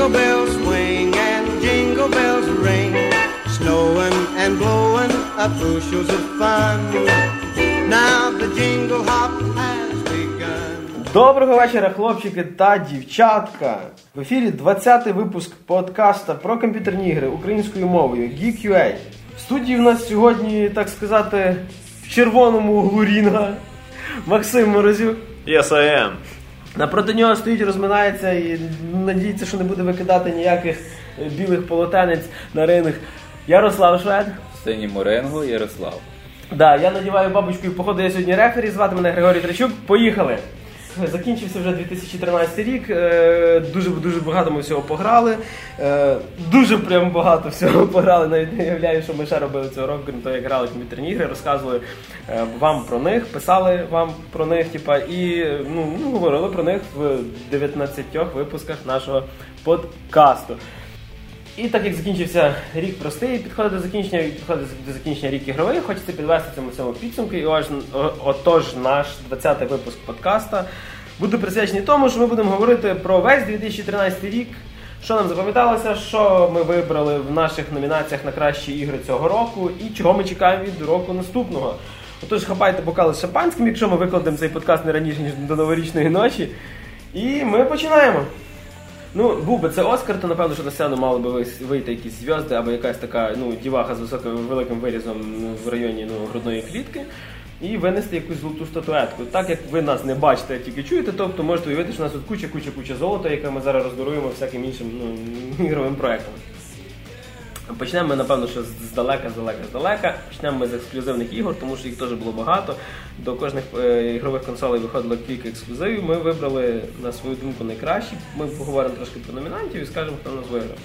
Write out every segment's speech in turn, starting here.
Jingle bells swing and jingle bells ring, snowing and blowing up bushels of fun. Now the jingle hop has begun. Доброго вечора, хлопчики та дівчатка. В ефірі 20-й випуск подкаста про комп'ютерні ігри українською мовою Geek.ua. В студії в нас сьогодні, так сказати, в червоному углу рінга Максим Морозюк. Yes, I am. Напроти нього стоїть, розминається і надіється, що не буде викидати ніяких е, білих полотенець на ринг. Ярослав Швед. В синьому рингу Ярослав. Да, я надіваю бабочку і походу я сьогодні рефері, звати мене Григорій Трачук. Поїхали! Закінчився вже 2013 рік. е, Дуже дуже багато ми всього пограли. е, Дуже прям багато всього пограли. Навіть не уявляю, що ми ще робили цього року, крім того, як грали комп'ютерні ігри, розказували е, вам про них, писали вам про них, типа, і ну, говорили про них в 19 випусках нашого подкасту. І так як закінчився рік простий, підходить до закінчення, підходить до закінчення рік ігровий, хочеться підвести цьому всьому підсумки. І ось, отож, наш 20-й випуск подкаста буде присвячений тому, що ми будемо говорити про весь 2013 рік, що нам запам'яталося, що ми вибрали в наших номінаціях на кращі ігри цього року і чого ми чекаємо від року наступного. Отож, хапайте бокали з шампанським, якщо ми викладемо цей подкаст не раніше, ніж до новорічної ночі. І ми починаємо. Ну, був би це Оскар, то напевно, що на сцену мали би вийти якісь зв'язки або якась така ну, діваха з високим великим вирізом ну, в районі ну, грудної клітки. І винести якусь золоту статуетку. Так як ви нас не бачите, а тільки чуєте, тобто можете уявити, що у нас тут куча, куча, золота, яке ми зараз роздаруємо всяким іншим ну, ігровим проектам. Почнемо ми, напевно, що здалека, здалека, здалека. Почнемо ми з ексклюзивних ігор, тому що їх теж було багато. До кожних е, ігрових консолей виходило кілька ексклюзивів. Ми вибрали на свою думку найкращі. Ми поговоримо трошки про номінантів і скажемо, хто нас виграв.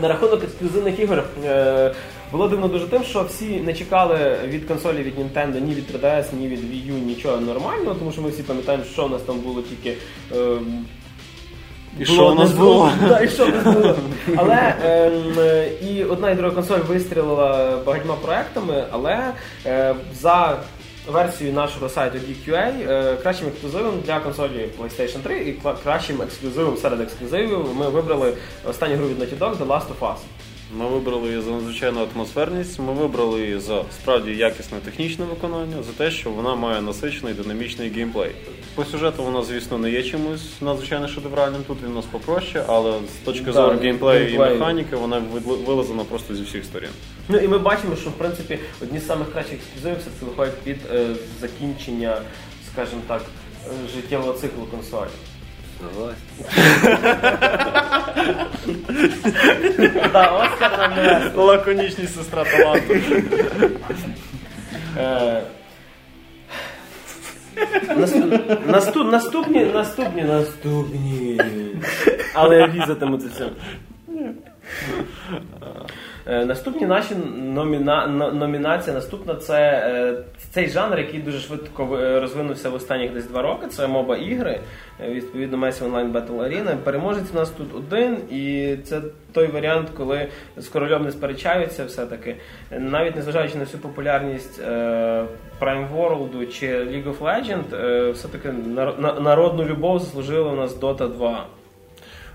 На рахунок ексклюзивних ігор е, було дивно дуже тим, що всі не чекали від консолі від Nintendo, ні від 3DS, ні від Wii U нічого нормального, тому що ми всі пам'ятаємо, що у нас там було тільки. е, І що у нас було? Да, і що в нас було. Але ем, і одна і друга консоль вистрілила багатьма проектами, але е, за версією нашого сайту DQA е, кращим ексклюзивом для консолі PlayStation 3 і кла- кращим ексклюзивом серед ексклюзивів ми вибрали останню гру від Naughty Dog The Last of Us. Ми вибрали її за надзвичайну атмосферність, ми вибрали її за справді якісне технічне виконання, за те, що вона має насичений динамічний геймплей. По сюжету вона, звісно, не є чимось надзвичайно шедевральним, тут він у нас попроще, але з точки Да, зору геймплею і механіки вона вилазена просто зі всіх сторін. Ну і ми бачимо, що в принципі одні з самих кращих ексклюзивів все-таки виходять під е, закінчення, скажімо так, е, життєвого циклу консолі. Так, Оскар нам не. Лаконічність сестра таланту. Е, наступ- наступ- Наступні, наступні, наступні. Але я візатиму це все. Е, Наступні наші номіна... но- номінації. Наступна це е, цей жанр, який дуже швидко е, розвинувся в останніх десь два роки. Це моба ігри. Відповідно, Messi Online Battle Arena. Переможець у нас тут один, і це той варіант, коли з королем не сперечаються, все-таки. Навіть незважаючи на всю популярність Prime World чи League of Legends, все-таки нар- народну любов заслужила у нас Dota 2.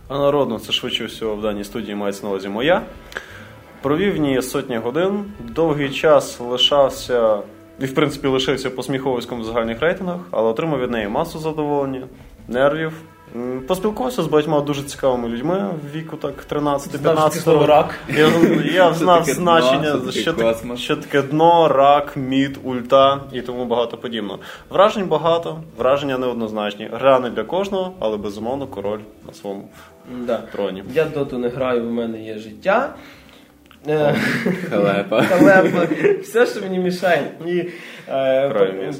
А народно, це швидше всього в даній студії мається на увазі моя. Провів в ній сотні годин, довгий час лишався і, в принципі, лишився посміховиськом в загальних рейтингах, але отримав від неї масу задоволення, нервів. Поспілкувався з багатьма дуже цікавими людьми в віку так 13-15 «рак». Я, я знав таке дно, значення, що таке що, таке- що таке дно, рак, мід, ульта і тому багато подібного. Вражень багато, враження неоднозначні. Гра не для кожного, але безумовно король на своєму Да. троні. Я доту не граю, у мене є життя. Е, Халепа. Халепа, все, що мені мішає. І е,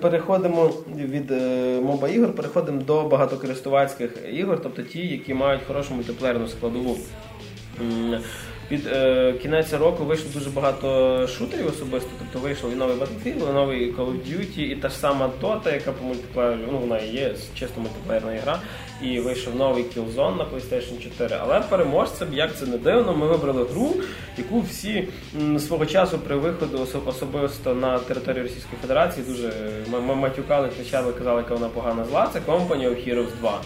переходимо від е, моба ігор, переходимо до багатокористувацьких ігор, тобто ті, які мають хорошу мультиплеєрну складову. Під е, кінець року вийшло дуже багато шутерів особисто. Тобто вийшов і новий Battlefield, і новий Call of Duty, і та ж сама Dota, яка по мультиплеєру, ну вона і є чисто мультиплеєрна гра. І вийшов новий Killzone на PlayStation 4. Але переможцем, як це не дивно, ми вибрали гру, яку всі свого часу при виходу особисто на територію Російської Федерації дуже м- м- матюкали, кричали, казали, яка вона погана зла. Це Company of Heroes 2.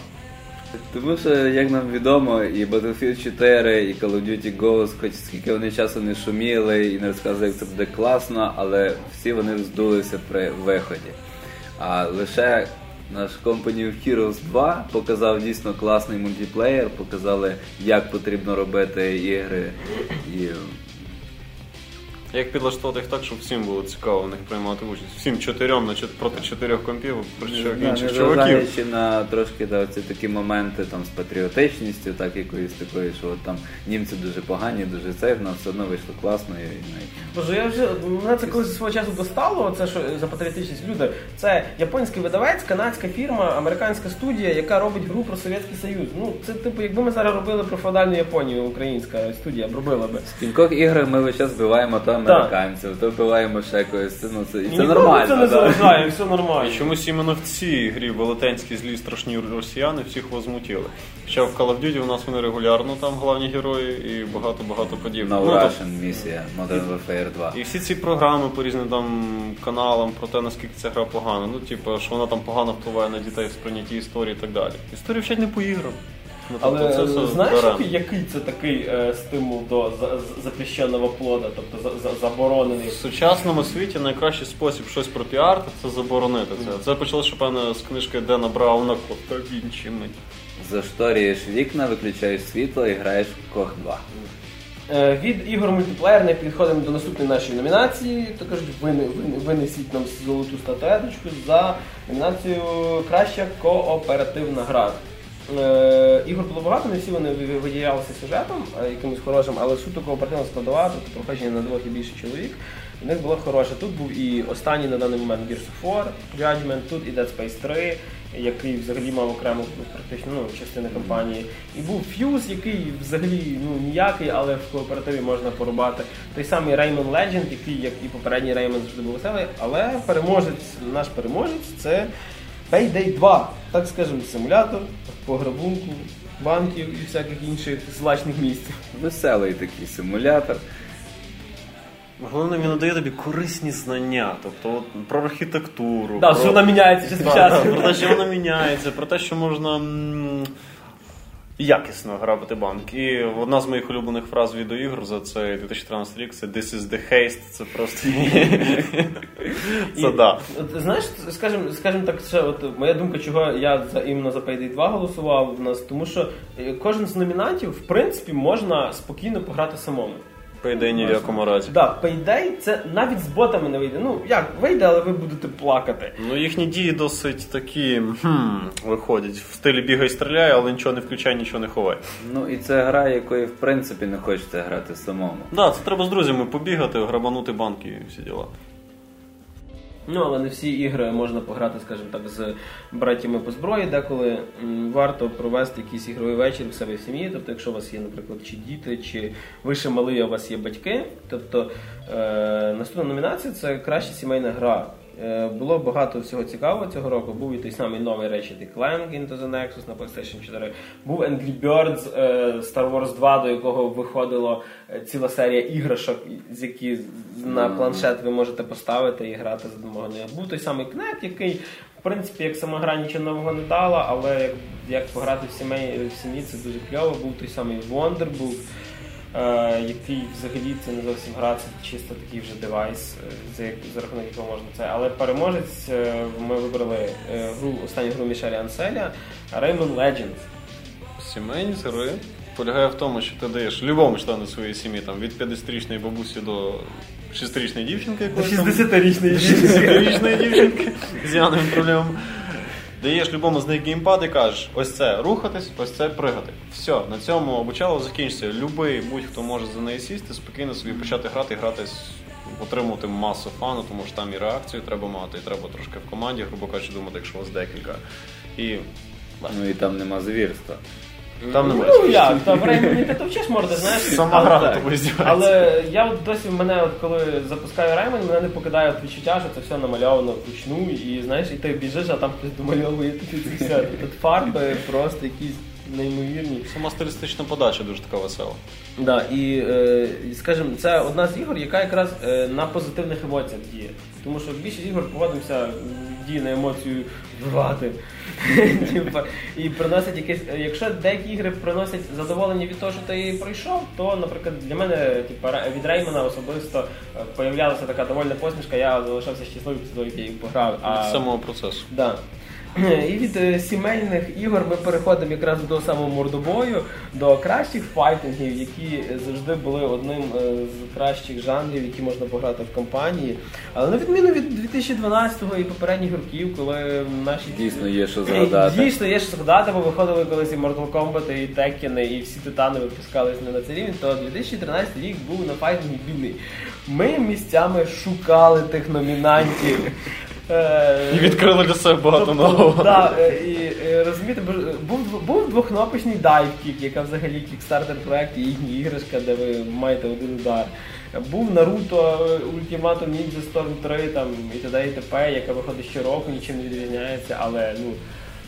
Тому що, як нам відомо, і Battlefield 4, і Call of Duty Ghost, хоч скільки вони часу не шуміли і не розказували, як це буде класно, але всі вони здулися при виході. А лише наш Company of Heroes 2 показав дійсно класний мультиплеєр, показали, як потрібно робити ігри. І Як підлаштувати їх так, щоб всім було цікаво в них приймати участь. Всім чотирьом на чот- проти чотирьох компів, Да, інших чуваків. на трошки да, ці такі моменти там з патріотичністю, так якоюсь такою, що от, там німці дуже погані, дуже цей, в нас все одно вийшло класно і Боже, я вже мене це колись свого часу достало. Це що за патріотичність люди. Це японський видавець, канадська фірма, американська студія, яка робить гру про Совєтський Союз. Ну це типу, якби ми зараз робили про феодальну Японію, українська студія б робила би. В кількох іграх ми весь час вбиваємо то американців, то вбиваємо ще когось. Це, ну, це, і це Нікому нормально. Це не да. заважає, все нормально. І чомусь іменно в цій грі велетенські злі страшні росіяни всіх возмутили. Хоча в Call of Duty у нас вони регулярно там головні герої і багато-багато подібного. No Ну, то- місія Modern Warfare 2. І всі ці програми по різним там каналам про те, наскільки ця гра погана. Ну, типу, що вона там погано впливає на дітей в сприйнятті історії і так далі. Історію вчать не по іграм. Ну, тобто Але це все знаєш, даремно. який, який це такий е, стимул до за, за- запрещеного плода, тобто за, за, заборонений? В сучасному світі найкращий спосіб щось пропіарити це заборонити це. Це почалося, що певне, з книжки Дена Брауна Кота Вінчі. ми». Зашторюєш вікна, виключаєш світло і граєш в Кох 2. Е, Від ігор мультиплеєрних підходимо до наступної нашої номінації. То кажуть, вини- вини- винесіть нам золоту статуеточку за номінацію Краща кооперативна гра. Е, ігор було багато, не всі вони виділялися сюжетом, е, якимось хорошим, але суто кооперативна складова, тобто проходження на двох і більше чоловік. В них було хороше. Тут був і останній на даний момент Gears of War, Judgment, тут і Dead Space 3, який взагалі мав окрему ну, практично ну, частину кампанії. І був Fuse, який взагалі ну, ніякий, але в кооперативі можна порубати. Той самий Rayman Legend, який, як і попередній Rayman, завжди був веселий, але переможець, наш переможець це Payday 2, так скажемо, симулятор, пограбунку, банків і всяких інших злачних місць. Веселий такий симулятор. Головне, він надає тобі корисні знання, тобто от, про архітектуру, Да, про... що вона міняється час від Да, да, часу. про те, що вона міняється, про те, що можна м, якісно грабити банк. І одна з моїх улюблених фраз відеоігр за цей 2013 рік це This is the haste. Це просто це да. Знаєш, скажімо, скажімо так, ще от моя думка, чого я за іменно за Payday 2 голосував в нас, тому що е, кожен з номінантів, в принципі, можна спокійно пограти самому. Пойде ні в якому разі. Да, Payday це навіть з ботами не вийде. Ну як вийде, але ви будете плакати. Ну їхні дії досить такі хм, виходять в стилі бігай стріляй, але нічого не включай, нічого не ховай. Ну і це гра, якої в принципі не хочеться грати самому. Да, це треба з друзями побігати, грабанути банки і всі діла. Ну, але не всі ігри можна пограти, скажімо так, з братями по зброї. Деколи варто провести якийсь ігровий вечір в себе в сім'ї. Тобто, якщо у вас є, наприклад, чи діти, чи ви ще малий, а у вас є батьки. Тобто е, наступна номінація це краща сімейна гра. Е, Було багато всього цікавого цього року. Був і той самий новий речі Clank Into the Nexus на PlayStation 4. Був Angry Birds е, Star Wars 2, до якого виходила е, ціла серія іграшок, з які на планшет ви можете поставити і грати за допомогою. Був той самий Kinect, який, в принципі, як сама гра нічого нового не дала, але як, як пограти в сім'ї, в сім'ї це дуже кльово. Був той самий Wonder, був який взагалі це не зовсім гра, це чисто такий вже девайс, е, за, як- за рахунок якого можна це. Але переможець е, ми вибрали е, гру, останню гру Мішеля Анселя Rayman Legends. Сімейні гри полягає в тому, що ти даєш любому члену своєї сім'ї, там, від 50-річної бабусі до 6-річної дівчинки, якоїсь там, 60-річний 60-річної дівчинки з явними проблемами. Даєш любому з них геймпад і кажеш, ось це рухатись, ось це пригати. Все, на цьому обучало закінчиться. Любий будь-хто може за неї сісти, спокійно собі почати грати, грати, отримувати масу фану, тому що там і реакцію треба мати, і треба трошки в команді, грубо кажучи, думати, якщо у вас декілька. І Ну і там нема звірства. Там немає. Ну як, та времені ти товчеш морди, знаєш. Сама але гра на тобою здівається. Але я от досі в мене, от коли запускаю Раймен, мене не покидає от відчуття, що це все намальовано вручну, і знаєш, і ти біжиш, а там хтось домальовує тобі це все. Тут фарби просто якісь неймовірні. Сама стилістична подача дуже така весела. Да, і е, скажімо, це одна з ігор, яка якраз е, на позитивних емоціях діє. Тому що більшість ігор поводимося тоді на емоцію вбивати. І приносять якесь. Якщо деякі ігри приносять задоволення від того, що ти пройшов, то, наприклад, для мене типа, від Реймана особисто е, появлялася така довольна посмішка, я залишався щасливим, як я її пограв. Від самого процесу. І від е, сімейних ігор ми переходимо якраз до самого мордобою, до кращих файтингів, які завжди були одним е, з кращих жанрів, які можна пограти в компанії. Але на відміну від 2012-го і попередніх років, коли наші Дійсно є що згадати. Дійсно, є що згадати, бо виходили колись і Mortal Kombat, і Tekken, і всі титани випускались не на цей рівень, то 2013 рік був на файтингі бідний. Ми місцями шукали тих номінантів. Е, І відкрили для себе багато Тобто, нового. Да, е, і е, розумієте, був, був двохкнопочний Divekick, яка взагалі Kickstarter проект і їхня іграшка, де ви маєте один удар. Був Наруто Ультиматум Ninja Storm 3 там, і т.д. і т.п., яка виходить щороку, нічим не відрізняється, але ну,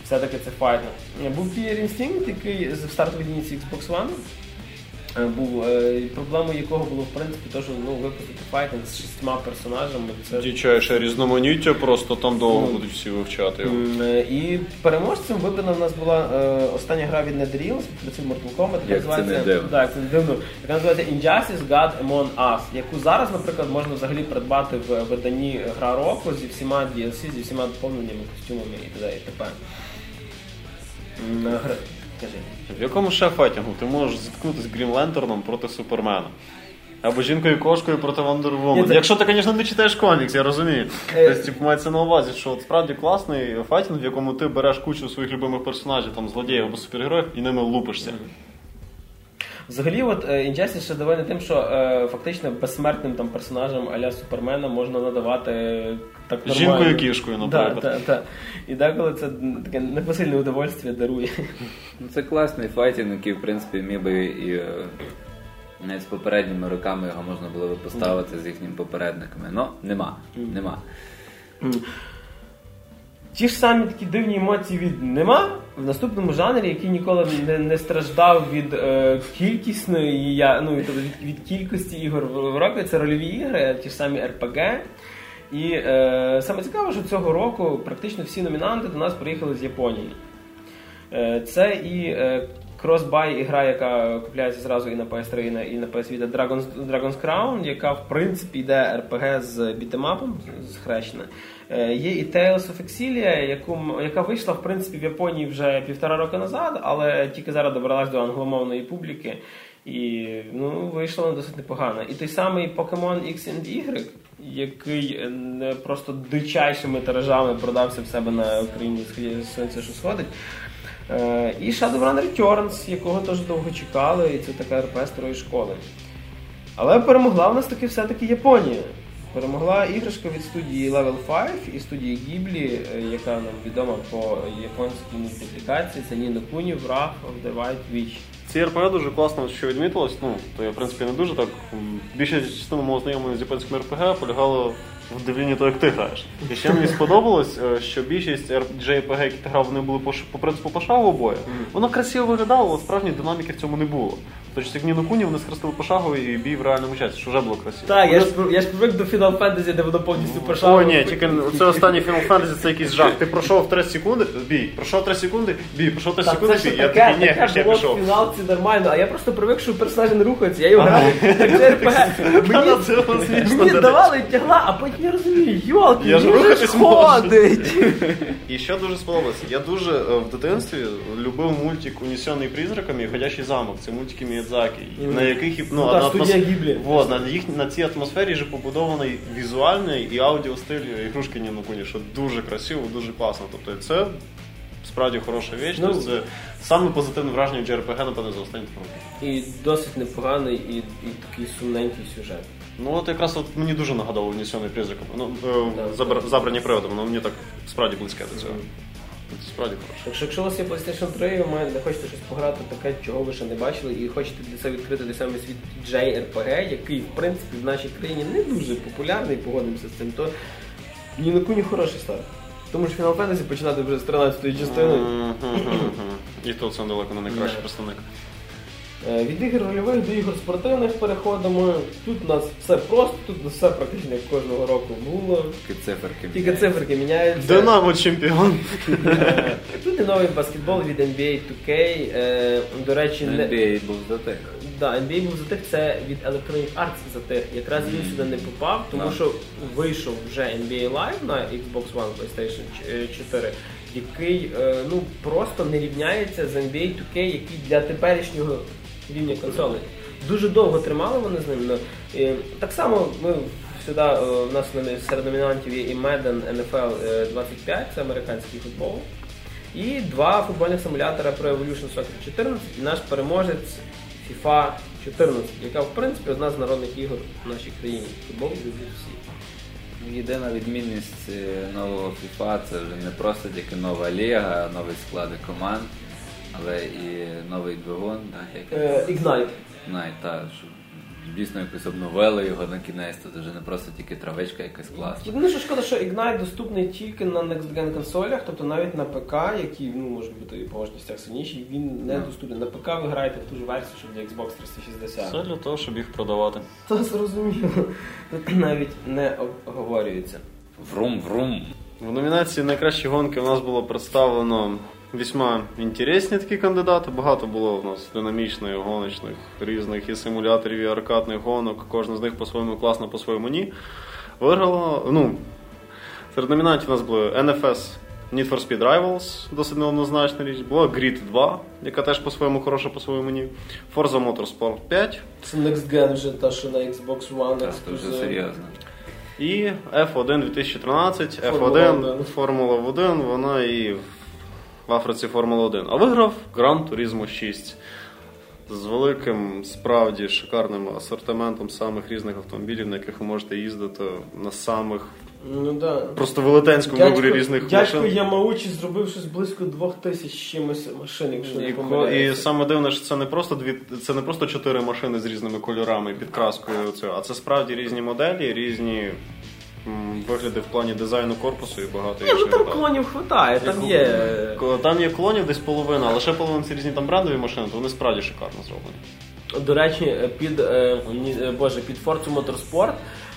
все-таки це файтно. Був Fear Instinct, який з- в стартовій лінійці Xbox One. Е, Був е, проблемою якого було в принципі те, що ну, випустити файтинг з шістьма персонажами. Це Дичайше різноманіття, просто там довго будуть всі вивчати його. Е, І переможцем вибрана в нас була е, остання гра від NetherRealms, це Mortal Kombat, яка Як це називається не дивно. так, це не дивно, яка називається Injustice God Among Us, яку зараз, наприклад, можна взагалі придбати в виданні гра року зі всіма DLC, зі всіма доповненнями, костюмами і т.д. і т.п. Кажи. В якому ще файтінгу ти можеш зіткнутися з Грінлентерном проти Супермена? Або жінкою кошкою проти Wonder це- Якщо ти, звісно, не читаєш комікс, я розумію. Е. Тобто, типу, мається на увазі, що от справді класний файтинг, в якому ти береш кучу своїх любимих персонажів, там злодіїв або супергероїв, і ними лупишся. Взагалі, от е, Injustice ще довольний тим, що е, фактично безсмертним там персонажам а-ля Супермена можна надавати так нормально. Жінкою кішкою, наприклад. Да, та, та. І деколи це таке непосильне удовольствие дарує. Ну, це класний файтінг, який, в принципі, міг би і е, навіть з попередніми роками його можна було би поставити з їхніми попередниками. Ну, нема. Нема. Ті ж самі такі дивні емоції від нема в наступному жанрі, який ніколи не, не страждав від е, кількісної я, ну, від, від кількості ігор в року. Це рольові ігри, ті ж самі RPG. І е, саме цікаво, що цього року практично всі номінанти до нас приїхали з Японії. Е, Це і е, Crossbuy ігра, яка купляється зразу і на PS3, і на, PS Vita Dragon's, Dragon's Crown, яка в принципі йде RPG з бітемапом, схрещена. Е, Є і Tales of Exilia, яку, яка вийшла в принципі в Японії вже півтора року назад, але тільки зараз добралась до англомовної публіки. І ну, вийшло досить непогано. І той самий Pokemon X and Y, який е, не просто дичайшими тиражами продався в себе на Україні сонця, що сходить. Е, І Shadowrun Returns, якого теж довго чекали, і це така РП старої школи. Але перемогла в нас таки все-таки Японія. Перемогла іграшка від студії Level 5 і студії Ghibli, е, яка нам відома по японській мультиплікації. Це Ніно Куні, Wrath of the White Witch. Ці РПГ дуже класно, що відмітилось. Ну, то я, в принципі, не дуже так. Більша частина мого знайомого з японськими РПГ полягала в дивлінні того, як ти граєш. І ще мені сподобалось, е, що більшість JRPG, які ти грав, вони були по, по принципу пошагового бою. Воно красиво виглядало, але справжньої динаміки в цьому не було. Тобто, як Ніно Куні, вони схрестили пошагово і бій в реальному часі, що вже було красиво. Так, я ж, я ж привик до Final Fantasy, де воно повністю пошагово. О, ні, тільки це останній Final Fantasy, це якийсь жах. Ти пройшов 3 секунди, бій, пройшов 3 секунди, бій, пройшов 3 секунди, бій. Я таке, такий, ні, ще пішов. фіналці нормально, а я просто привик, що персонажі не рухаються, я його граю, так це РПГ. Та, це було смішно, Мені давали тягла, а потім я розумію, йолки, Я ж же рухатись ходить. І що дуже сподобалося, я дуже е, в дитинстві любив мультик Унесений призраками і Ходячий замок. Це мультики Міядзакі, на яких Ну, ну, на, Гіблі. Вот, на, їх, на цій атмосфері же побудований візуальний і аудіостиль ігрушки Ніно Куні, що дуже красиво, дуже класно. Тобто це справді хороша річ. Ну, тобто це саме позитивне враження в JRPG, напевно, за останні роки. І досить непоганий, і, і такий сумненький сюжет. Ну от якраз от мені дуже нагадало Унесений призраками. Ну, е, Да. забр- забрані приводами, воно мені так справді близьке до цього. Це справді хороше. Так що якщо у вас є PlayStation 3, ви маєте хочете щось пограти таке, чого ви ще не бачили, і хочете для себе відкрити для себе світ JRPG, який в принципі в нашій країні не дуже популярний, погодимося з цим, то ні на куні хороший старт. Тому що Final Fantasy починати вже з 13-ї частини. Мгм, мгм, мгм. І то це далеко не найкращий Да. представник. Е, Від ігор рольових до ігор спортивних переходимо. Тут у нас все просто, тут все практично як кожного року було. Тільки циферки. Тільки циферки міняються. Динамо чемпіон. Е, Тут і новий баскетбол від NBA 2K. Е, До речі, не... NBA був за тих. Да, NBA був затих, це від Electronic Arts затих. Якраз він сюди не попав, тому що вийшов вже NBA Live на Xbox One, PlayStation 4, який ну просто не рівняється з NBA 2K, який для теперішнього рівня консолей. Дуже довго тримали вони з ним. ну, і так само ми сюди е, у нас серед номінантів є і Madden NFL е, 25, це американський футбол. І два футбольних симулятора Pro Evolution Soccer 14 і наш переможець FIFA 14, яка в принципі одна з народних ігор в нашій країні. Футбол люблять всі. Єдина відмінність е, нового FIFA це вже не просто тільки нова ліга, нові склади команд, але і новий двигун, так, як Е, Ignite. Най, та, дійсно якось обновили його на кінець, то вже не просто тільки травичка якась класна. Єдине, що шкода, що Ignite доступний тільки на Next Gen консолях, тобто навіть на ПК, які ну, можуть бути по можливостях сильніші, він не доступний. На ПК ви граєте в ту ж версію, що для Xbox 360. Це для того, щоб їх продавати. Та зрозуміло. Тут навіть не оговорюється. Врум, врум. В номінації найкращі гонки у нас було представлено весьма інтересні такі кандидати. Багато було у нас динамічних, гоночних, різних і симуляторів, і аркадних гонок. Кожна з них по-своєму класна, по-своєму ні. Виграло, ну, серед номінантів у нас були NFS Need for Speed Rivals, досить неоднозначна річ. Була Grid 2, яка теж по-своєму хороша, по-своєму ні. Forza Motorsport 5 Це Next Gen вже та, що на Xbox One. Так, це вже серйозно. І F1 2013, F1, 1. Формула 1, вона і в Африці Формула 1. А виграв Gran Turismo 6 з великим, справді шикарним асортиментом самих різних автомобілів, на яких ви можете їздити на самих Ну да. просто велетенському виборі різних дядько машин. Ямаучі зробив щось близько двох тисяч чимось машин, якщо не І, ко- і помиляюся. саме дивне, що це не просто дві, це не просто чотири машини з різними кольорами і підкраскою цього, а це справді різні моделі, різні вигляди в плані дизайну корпусу і багато Ні, ну там деталей. клонів хватає, там є. Там є клонів десь половина, а лише половина це різні там брендові машини, то вони справді шикарно зроблені. До речі, під е, ні, е, боже, під Forza Motorsport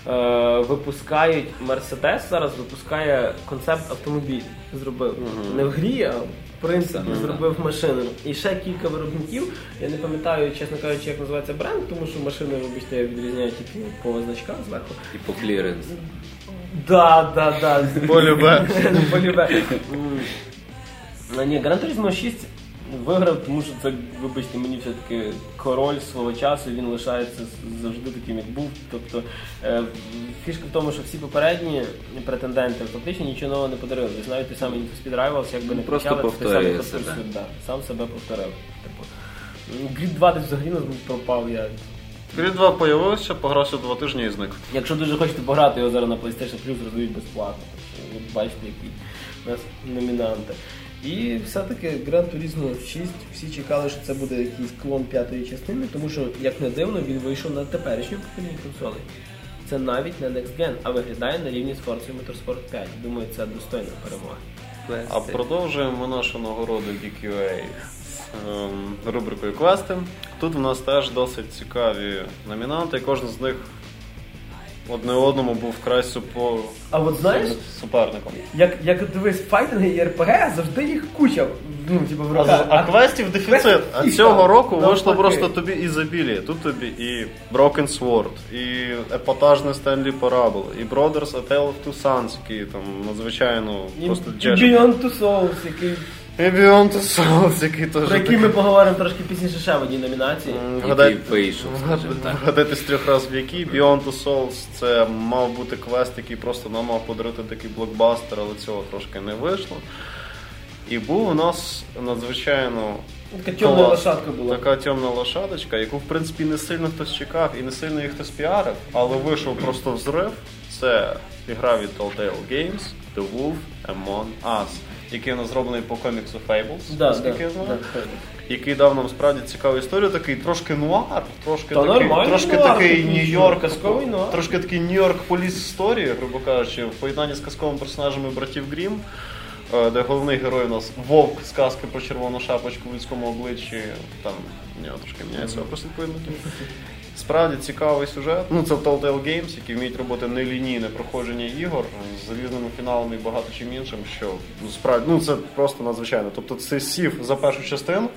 е, випускають Mercedes зараз випускає концепт автомобіль. Зробив не в грі, а в принципі зробив машину. І ще кілька виробників. Я не пам'ятаю, чесно кажучи, як називається бренд, тому що машини, вибачте, відрізняють тільки по значках зверху. І по кліренс. Да, да, да. Полюбе. Полюбе. М. Ну, Ні, Gran Turismo 6 виграв, тому що це, вибачте, мені все-таки король свого часу, він лишається завжди таким, як був. Тобто е, фішка в тому, що всі попередні претенденти фактично нічого нового не подарили. Тобто навіть той самий Need for Speed Rivals, якби не Просто кричали, це той самий себе. Да, сам себе повторив. Типу. Grid 2 десь взагалі нас пропав. Я Grid 2 появився, погрався два тижні і зник. Якщо дуже хочете пограти його зараз на PlayStation Plus, роздають безплатно. Ви бачите, які у нас номінанти. І все-таки Gran Turismo 6 всі чекали, що це буде якийсь клон п'ятої частини, тому що, як не дивно, він вийшов на теперішню покоління консолей. Це навіть не Next Gen, а виглядає на рівні з Forza Motorsport 5. Думаю, це достойна перемога. А продовжуємо нашу нагороду DQA рубрикою квести. Тут в нас теж досить цікаві номінанти, і кожен з них одне одному був вкрай супо... А от знаєш, суперником. як, як дивись, файтинги і РПГ, завжди їх куча. Ну, типу, в А, руках. а квестів дефіцит. квестів А цього року вийшло Навпаки. просто тобі ізобіліє. Тут тобі і Broken Sword, і епатажне Стенлі Parable, і Brothers A Tale of Two Sons, які там надзвичайно просто і. Beyond Two Souls, який Two Souls, який теж Про який ми поговоримо трошки пізніше ще в одній номінації. Який вийшов, скажімо так. З трьох разів в які. Beyond Two Souls це мав бути квест, який просто нам мав подарувати такий блокбастер, але цього трошки не вийшло. І був у нас надзвичайно Така темна лошадка була. Така темна лошадочка, яку в принципі не сильно хтось чекав і не сильно її хтось піарив, але вийшов просто взрив. Це ігра від Telltale Games The Wolf Among Us, який у нас зроблений по коміксу Fables, Да, наскільки да, я знаю. да. Який дав нам справді цікаву історію, такий трошки нуар, трошки Та такий, трошки нуар, такий Нью-Йорк, казковий нуар. трошки такий Нью-Йорк поліс історії, грубо кажучи, в поєднанні з казковими персонажами братів Грім. е, де головний герой у нас вовк з казки про червону шапочку в людському обличчі. Там у нього трошки міняється образ відповідно. Справді цікавий сюжет. Ну це Telltale Games, які вміють робити нелінійне проходження ігор з залізними фіналами і багато чим іншим, що ну справді ну це просто надзвичайно. Тобто це сів за першу частину.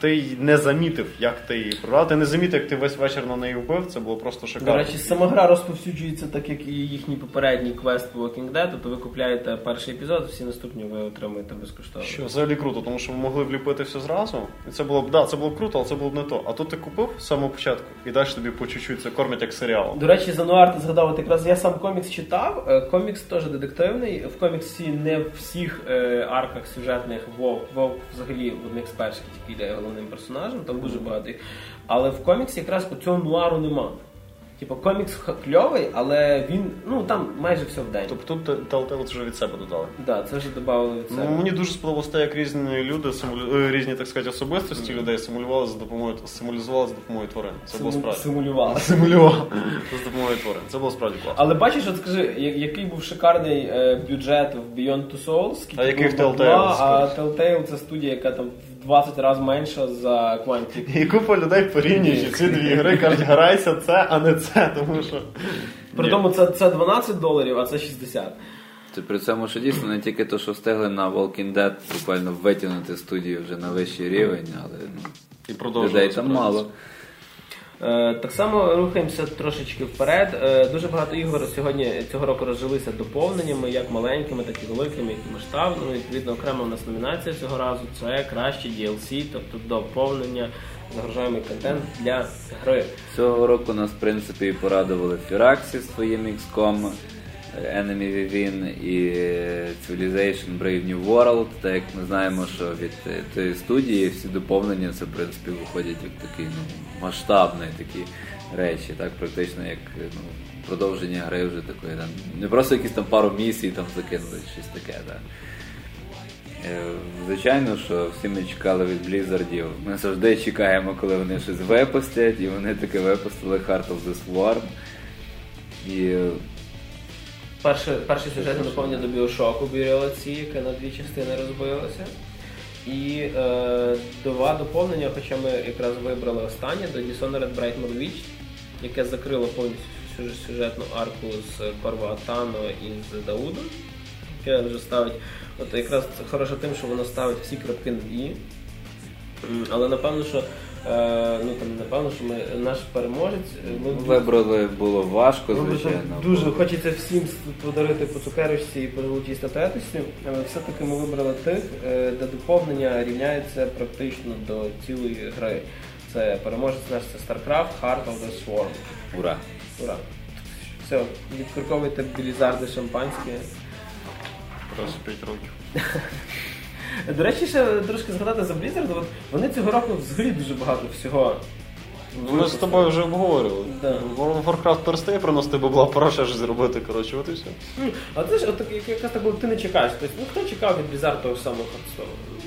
Ти й не замітив, як ти її програв. Ти не замітив, як ти весь вечір на неї вбив. Це було просто шикарно. До речі, сама гра розповсюджується так, як і їхній попередній квест по Walking Dead, тобто ви купляєте перший епізод, всі наступні ви отримуєте безкоштовно. Що взагалі круто, тому що ви могли вліпити все зразу. І це було б да, це було б круто, але це було б не то. А тут ти купив з самого початку і далі тобі по чуть-чуть це кормять як серіал. До речі, за нуар ти згадав, от якраз я сам комікс читав. Е, Комікс теж детективний. В коміксі не в всіх е, арках сюжетних Вовк. Вовк взагалі в одних з перших тільки йде головним персонажем, там дуже багато їх. Але в коміксі якраз цього нуару нема. Типу, комікс кльовий, але він, ну там майже все в день. Тобто тут Telltale вже від себе додали. Да, це вже додали від себе. Ну, мені дуже сподобалося те, як різні люди симулю... е, різні, так сказати, особистості людей симулювали за допомогою символізували за допомогою тварин. Це було Симу- справді. Симулювали. Симулював за допомогою тварин. Це було справді класно. Але бачиш, от скажи, який був шикарний е, бюджет в Beyond Two Souls, скільки А який в Telltale, а? Telltale це студія, яка там 20 разів менша за Quantic. І купа людей порівнюючи ці дві гри, кажуть, грайся це, а не це, тому що. При тому це, це 12 доларів, а це 60. Це при цьому, що дійсно не тільки то, що встигли на Walking Dead буквально витягнути студію вже на вищий рівень, але ну, І людей там мало. Е, так само рухаємося трошечки вперед. Е, дуже багато ігор сьогодні цього року розжилися доповненнями, як маленькими, так і великими, і масштабними. Відповідно, окрема у нас номінація цього разу це краще DLC, тобто доповнення, загружаємий контент для гри. Цього року нас, в принципі, порадували Фіраксі своїм XCOM, Enemy Within і Civilization Brave New World. Так як ми знаємо, що від цієї студії всі доповнення це, в принципі, виходять як такі ну, масштабні такі речі, так, практично як ну, продовження гри вже такої. Там, не просто якісь там пару місій там закинули, щось таке. Так. Е, Звичайно, що всі ми чекали від Blizzardів. Ми завжди чекаємо, коли вони щось випустять, і вони таки випустили Heart of the Swarm. І Перше, перше сюжетне доповнення до Біошоку Sea, яке на дві частини розбилося. І е, два доповнення, хоча ми якраз вибрали останнє, до Dishonored Brightmoor Witch, яке закрило повністю сюжетну арку з Корво Атано і з Даудом, яке вже ставить. От якраз хороше тим, що воно ставить всі крапки над «і». Але напевно, що ну там напевно, що ми наш переможець. е, ми вибрали було важко, Ну, звичайно. Дуже бо- хочеться всім подарити по цукерочці і по золотій статуеточці, але все-таки ми вибрали тих, е, де доповнення рівняється практично до цілої гри. Це переможець наш це StarCraft, Heart of the Swarm. Ура! Ура! Все, відкорковуйте білізарди шампанське. Раз 5 років. До речі, ще трошки згадати за Blizzard, от вони цього року взагалі дуже багато всього. Ми з тобою вже обговорювали. Да. Warcraft перестає приносити бабла, пора ще щось зробити, коротше, от і все. А це ж от якраз так було, ти не чекаєш. Тобто, ну хто чекав від Blizzard того самого Hearthstone?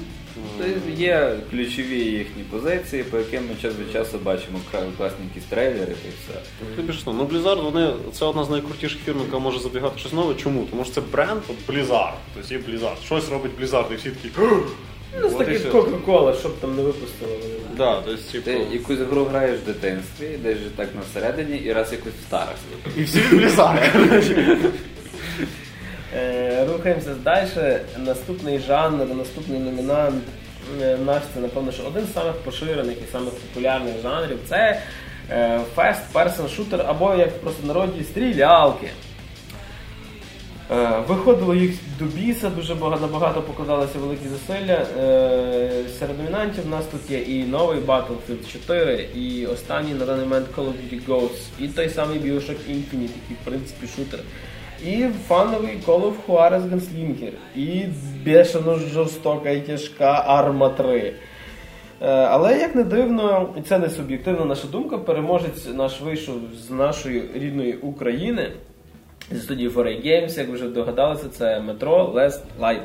Це Є ключові їхні позиції, по яким ми час від часу бачимо класні якісь трейлери і все. Тобі що, ну Blizzard, вони, це одна з найкрутіших фірм, яка може забігати щось нове. Чому? Тому що це бренд, от Blizzard. Тобто є Blizzard. Щось робить Blizzard, і всі такі. Ну, з таких. Кока-Кола, щоб там не випустили. Да, тобто, типу, Ти якусь гру граєш в дитинстві, десь же так на середині, і раз якось в старості. і всі Blizzard. Рухаємося далі. Наступний жанр, наступний номінант е, наш це, напевно, що один з самих поширених і самих популярних жанрів це е, Fast Person Shooter, або як в народі стрілялки. Е, Виходило їх до біса, дуже багато, набагато покладалися великі зусилля. Серед номінантів в нас тут є і новий Battlefield 4, і останній на даний момент Call of Duty Ghosts, і той самий Bioshock Infinite, який в принципі шутер. І фановий Call of Juarez Gunslinger, і бешено жорстока і тяжка Arma 3. Е, Але як не дивно, і це не суб'єктивна наша думка, переможець наш вийшов з нашої рідної України зі студії 4A Games, як ви вже догадалися, це метро Last Light.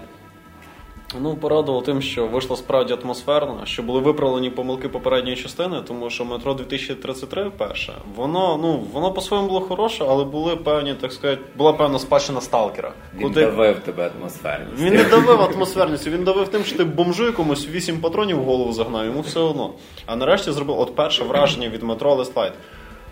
Ну, порадувало тим, що вийшло справді атмосферно, що були виправлені помилки попередньої частини, тому що метро 2033 перше, воно ну воно по-своєму було хороше, але були певні, так сказати, була певна спадщина сталкера. Він давив тебе атмосферність. Він не давив атмосферністю, він давив тим, що ти бомжу якомусь вісім патронів в голову загнав, йому все одно. А нарешті зробив от перше враження від метро Light.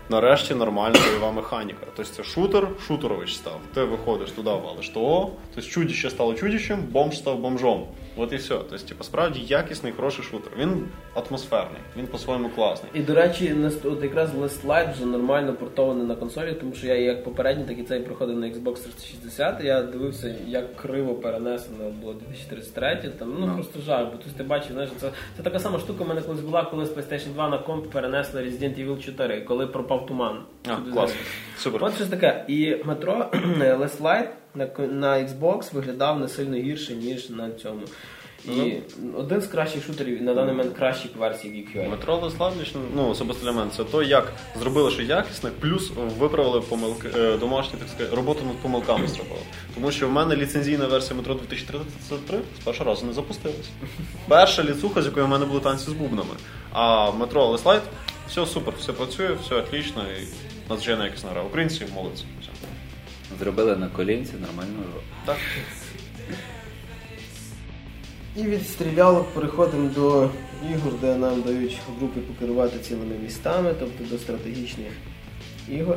Нарешті нормальна бойова механіка. Тобто це шутер, шутерович став. Ти виходиш туди, валиш того, тобто чудіще стало чудіщем, бомж став бомжом. От і все. Тобто, типу, справді якісний, хороший шутер. Він атмосферний, він по-своєму класний. І до речі, от якраз Last Light вже нормально портований на консолі, тому що я як попередній, так і цей проходив на Xbox 360. Я дивився, як криво перенесено було 2033. Там ну просто жах, бо тут ти бачиш, знаєш, це, це така сама штука. в мене колись була, коли з PlayStation 2 на комп перенесли Resident Evil 4, коли пропав туман. А, класно. Супер. От щось таке. І метро Last Light на, на Xbox виглядав не сильно гірше, ніж на цьому. І один з кращих шутерів, і на даний момент кращих версій VQA. Метро Леславніч, ну особисто для мене, це то, як зробили що якісне, плюс виправили помилки е, домашні, так сказати, роботу над помилками зробили. Тому що в мене ліцензійна версія метро 2033 з першого разу не запустилась. Перша ліцуха, з якою в мене були танці з бубнами. А метро Леслайт, все супер, все працює, все отлично і надзвичайно якісна гра. Українці молодці. Зробили на колінці нормальну роботу. Так. І від стрілялок переходимо до ігор, де нам дають групи покерувати цілими містами, тобто до стратегічних ігор.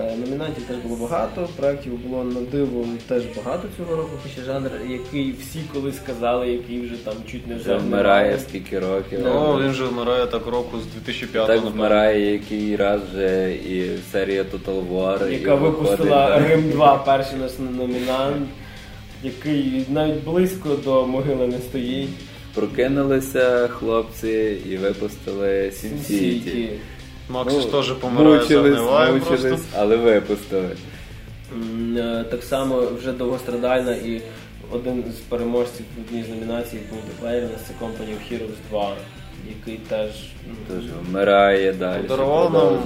Е, Номінантів теж було багато, проєктів було на диво теж багато цього року, хоча жанр, який всі колись казали, який вже там чуть не Вже вмирає скільки років. Ну, він же вмирає так року з 2005 Так напевно. вмирає який раз вже і серія Total War. і яка випустила виходить, Рим 2 перший наш номінант, який навіть близько до могили не стоїть. Прокинулися хлопці і випустили Сім-Сіті. Макс Ну, ж теж помирає загниває мучились, просто. але випустили. Е, Так само вже довгострадальна і один з переможців в одній з номінацій в мультиплеєрі це Company of Heroes 2, який теж ну, Тож вмирає далі. Подарував нам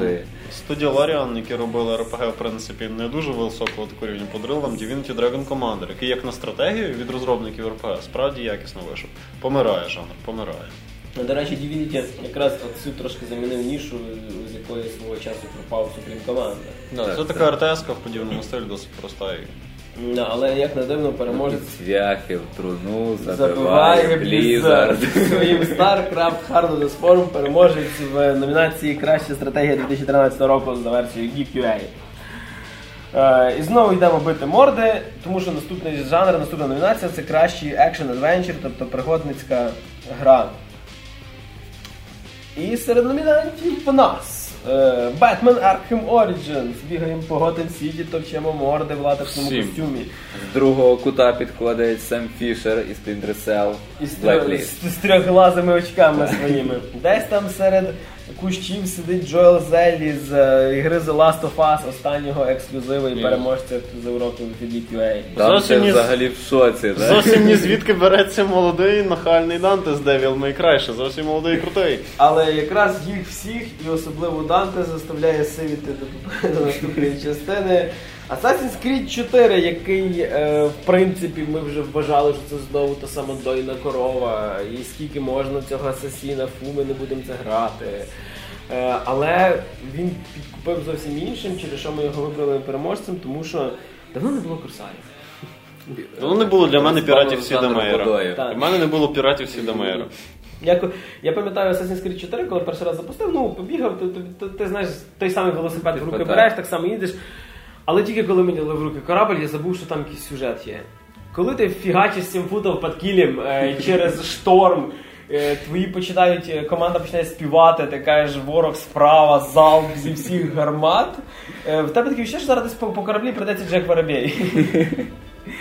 студія Larian, які робили RPG, в принципі, не дуже високого такого рівня. Подарував нам Divinity Dragon Commander, який як на стратегію від розробників RPG справді якісно вийшов. Помирає жанр, помирає. Ну, До речі, Divinity якраз от цю трошки замінив нішу, з якої свого часу пропав Supreme Commander. Да, Так, це так. така РТС-ка в подібному стилі досить проста. І... Ну, Але як не дивно, переможець Цвяхи в труну, забиває забиває Blizzard Blizzard. своїм StarCraft Hard Forum переможець в номінації Краща стратегія 2013 року за версією GQA. Е, і знову йдемо бити морди, тому що наступний жанр, наступна номінація це кращий Action Adventure, тобто пригодницька гра. І серед номінантів в нас Бетмен Batman Arkham Origins. Бігаємо по Gotham Сіті, товчемо морди в латексному Всім. костюмі. З другого кута підходить Сем Фішер із Splinter Cell. І з, трьох- Blacklist. з, з трьохглазими очками своїми. Десь там серед кущів сидить Джоел Зеллі з е, ігри The Last of Us, останнього ексклюзиву і переможця з року в EQA. Там Зовсім взагалі в шоці, так? Зовсім ні звідки береться молодий нахальний Данте з Devil May Cry, ще зовсім молодий і крутий. Але якраз їх всіх, і особливо Данте, заставляє сивіти до, до наступної частини. Assassin's Creed 4, який, е, в принципі, ми вже вважали, що це знову та сама дойна корова, і скільки можна цього асасіна, фу, ми не будемо це грати. Е, але він підкупив зовсім іншим, через що ми його вибрали переможцем, тому що давно не було курсарів. Ну не було для мене піратів Сіда Олександр Мейера. Бодоєв. Так. У мене не було піратів Сіда Мейера. Як, я пам'ятаю Assassin's Creed 4, коли перший раз запустив, ну, побігав, ти, ти, ти, ти знаєш, той самий велосипед в руки береш, так само їдеш. Але тільки коли мені дали в руки корабль, я забув, що там якийсь сюжет є. Коли ти фігачиш 7 футів під кілем е, через шторм, е, твої починають, е, команда починає співати, ти кажеш, ворог справа, залп зі всіх гармат. Е, в тебе таке відчуття, що зараз десь по, по кораблі прийдеться Джек Воробей.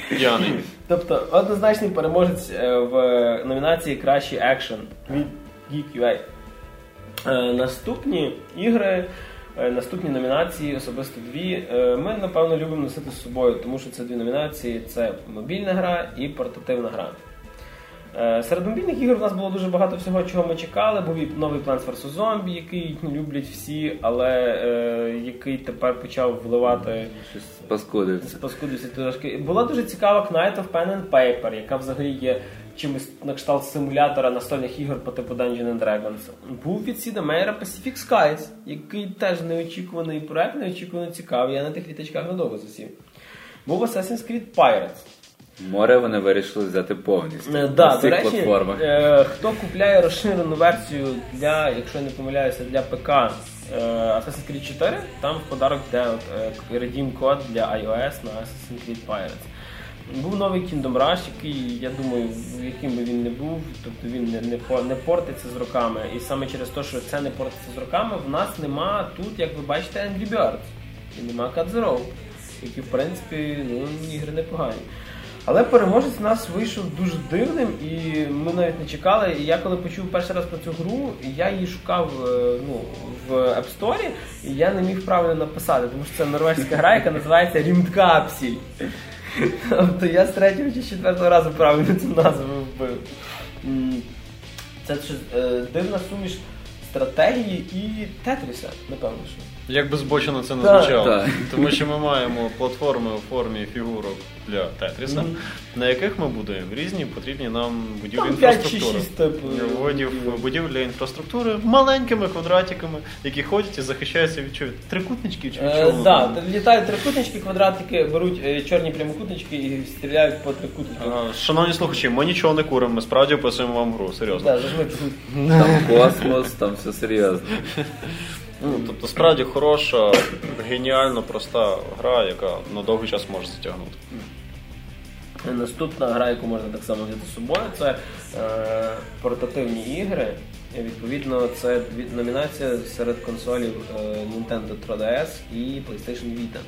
П'яний. Тобто однозначний переможець е, в номінації Кращий екшен від GQA. Е, Наступні ігри, наступні номінації, особисто дві. е, Ми, напевно, любимо носити з собою, тому що це дві номінації: це мобільна гра і портативна гра. Е, Серед мобільних ігор у нас було дуже багато всього, чого ми чекали. Був і новий Plants vs. Zombie, який люблять всі, але е, який тепер почав вливати Щось паскудився. Спаскудився трошки. Була дуже цікава Knight of Pen and Paper, яка взагалі є чимось на кшталт симулятора настольних ігор по типу Dungeons and Dragons. Був від Сіда Мейера Pacific Skies, який теж неочікуваний проект, неочікувано цікавий. Я на тих літачках надовго засів. Був Assassin's Creed Pirates. Море вони вирішили взяти повністю. Е, на Да, до речі, платформах. е, хто купляє розширену версію для, якщо я не помиляюся, для ПК е, Assassin's Creed 4, там в подарок йде е, redeem код для iOS на Assassin's Creed Pirates. Був новий Kingdom Rush, який, я думаю, яким би він не був, тобто він не, не, не портиться з роками. І саме через те, що це не портиться з роками, в нас нема тут, як ви бачите, Angry Birds. І нема Cut які, в принципі, ну, ігри непогані. Але переможець у нас вийшов дуже дивним, і ми навіть не чекали. І я коли почув перший раз про цю гру, я її шукав е, ну, в App Store, і я не міг правильно написати, тому що це норвезька гра, яка називається Рімткапсіль. Тобто я з третього чи четвертого разу правильно цю назву вбив. Це е, дивна суміш стратегії і Тетріса, напевно, що. Як би збочено це не звучало. Тому що ми маємо платформи у формі фігурок для Тетріса, Мгм. на яких ми будуємо різні потрібні нам будівлі Там 5 чи інфраструктури. 6. Видів будівель для інфраструктури маленькими квадратиками, які ходять і захищаються від чого? Трикутнички чи від Е, чого? да, воно? літають трикутнички, квадратики, беруть е, чорні прямокутнички і стріляють по трикутничкам. А, Шановні слухачі, ми нічого не куримо, ми справді описуємо вам гру, серйозно. Там космос, там все серйозно. Ну, тобто справді хороша, геніально проста гра, яка на довгий час може затягнути. Наступна гра, яку можна так само взяти з собою, це е, портативні ігри. І, Відповідно, це номінація серед консолів е, Nintendo 3DS і PlayStation Vita.